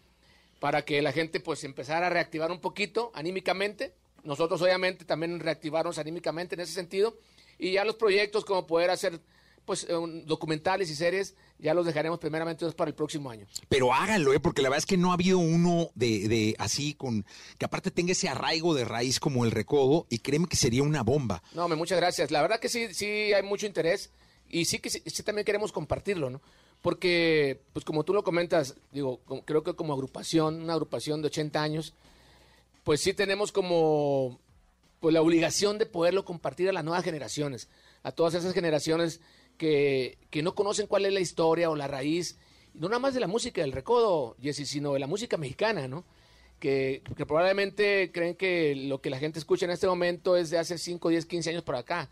para que la gente pues empezara a reactivar un poquito anímicamente. Nosotros obviamente también reactivarnos anímicamente en ese sentido. Y ya los proyectos como poder hacer pues eh, documentales y series ya los dejaremos primeramente para el próximo año. Pero háganlo, ¿eh? porque la verdad es que no ha habido uno de, de así, con que aparte tenga ese arraigo de raíz como el recodo, y créeme que sería una bomba. No, me muchas gracias. La verdad que sí, sí hay mucho interés y sí que sí, sí también queremos compartirlo, ¿no? Porque, pues como tú lo comentas, digo, como- creo que como agrupación, una agrupación de 80 años, pues sí tenemos como pues la obligación de poderlo compartir a las nuevas generaciones, a todas esas generaciones que, que no conocen cuál es la historia o la raíz, no nada más de la música del recodo, Jessy, sino de la música mexicana, ¿no? Que, que probablemente creen que lo que la gente escucha en este momento es de hace 5, 10, 15 años por acá,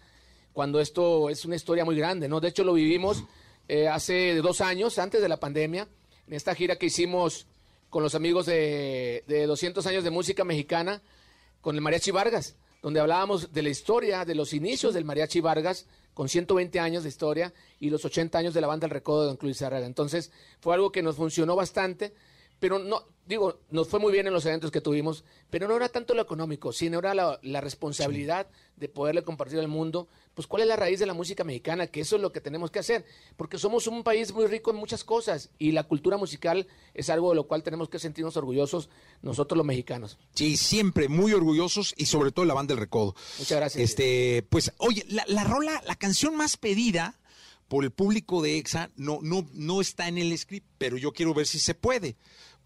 cuando esto es una historia muy grande, ¿no? De hecho lo vivimos eh, hace dos años, antes de la pandemia, en esta gira que hicimos con los amigos de, de 200 años de música mexicana, con el Mariachi Vargas, donde hablábamos de la historia, de los inicios del Mariachi Vargas, con 120 años de historia y los 80 años de la banda El Recodo de Don Luis. Entonces, fue algo que nos funcionó bastante, pero no, digo, nos fue muy bien en los eventos que tuvimos, pero no era tanto lo económico, sino era la, la responsabilidad de poderle compartir al mundo, pues cuál es la raíz de la música mexicana, que eso es lo que tenemos que hacer, porque somos un país muy rico en muchas cosas y la cultura musical es algo de lo cual tenemos que sentirnos orgullosos nosotros los mexicanos. Sí, siempre muy orgullosos y sobre todo la banda del recodo. Muchas gracias. Este, pues, oye, la, la rola, la canción más pedida por el público de EXA no, no, no está en el script, pero yo quiero ver si se puede.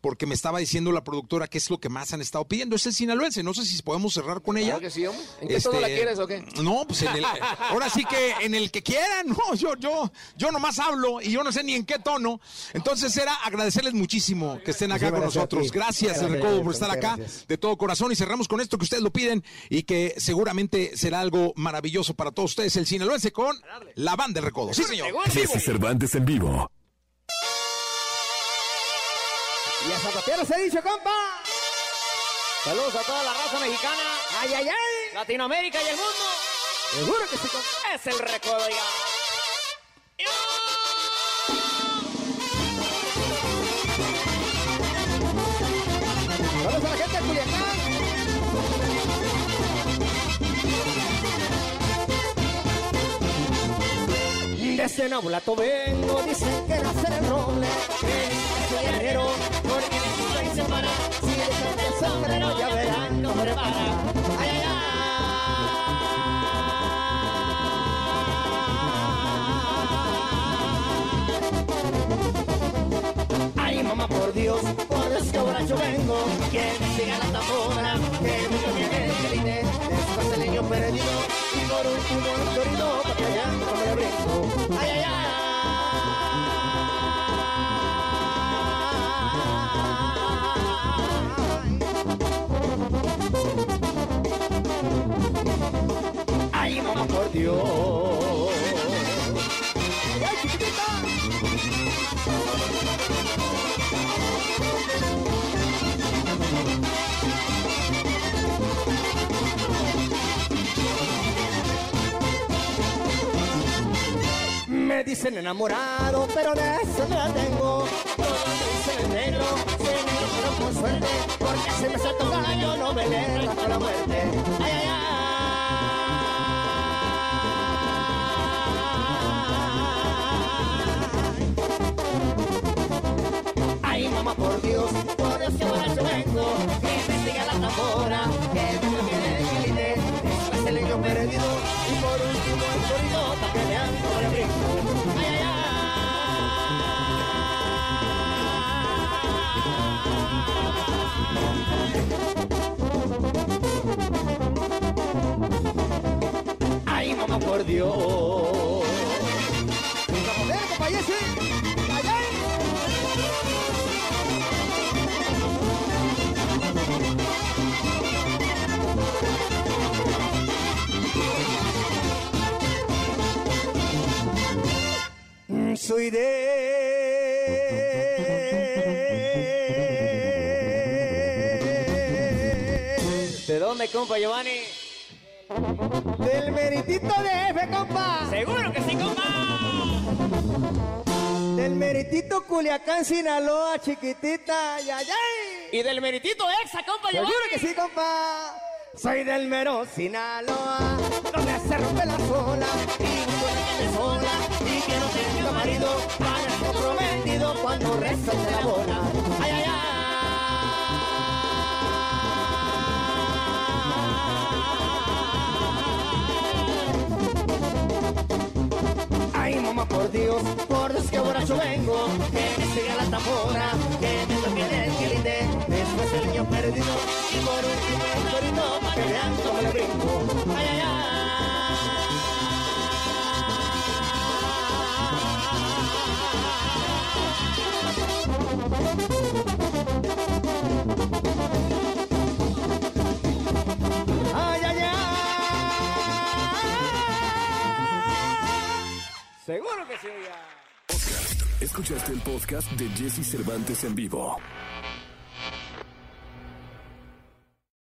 Porque me estaba diciendo la productora que es lo que más han estado pidiendo. Es el sinaloense. No sé si podemos cerrar con ella. Claro que sí, hombre. ¿En qué tono la quieres o qué? No, pues en el, ahora sí que en el que quieran. No, yo, yo, yo nomás hablo y yo no sé ni en qué tono. Entonces era agradecerles muchísimo que estén acá Sí, con nosotros. Gracias, el Gracias, Recodo, por estar acá gracias. de todo corazón. Y cerramos con esto que ustedes lo piden y que seguramente será algo maravilloso para todos ustedes. El sinaloense con la banda del Recodo. Sí, señor. Jesse Cervantes en vivo. Y a Zapatero se dice, compa. Saludos a toda la raza mexicana. Ay, ay, ay. Latinoamérica y el mundo. Seguro que sí, compa. Es el recodo, oiga. Saludos a la gente de Culiacán. De ese vengo, dicen que nacer en roble. Que soy guerrero, porque me y se para. Si le el sombrero, ya verán cómo repara. Ay, ay, Ay, mamá, por Dios, por Dios que borracho vengo. Quien siga la tambora, que mucho viene el celine. El niño perdido, y por último el torito, para que allá no me brinco. Ay, ay, ay. Me dicen enamorado, pero de eso no la tengo. Todos me el negro, soy negro pero con suerte, porque se me salta un gallo, no me le hasta la muerte. Mm, Soy de... ¿De dónde, compa Giovanni? Del meritito de F, compa. Seguro que sí, compa. Del meritito Culiacán, Sinaloa, chiquitita, ay, ay, ay. Y del meritito exa, compa. Seguro que sí, compa. Soy del mero Sinaloa, donde se rompe la sola y sola y que no tenga marido, para comprometido cuando resalte la bola. Por Dios, por Dios que borracho vengo, que me siga la tambora, que me toque el quilinde, después el niño perdido, y por el torito, pa' que vean cómo le brinco. Ay, ay, ay, Seguro que sí. Escuchaste el podcast de Jesse Cervantes en vivo.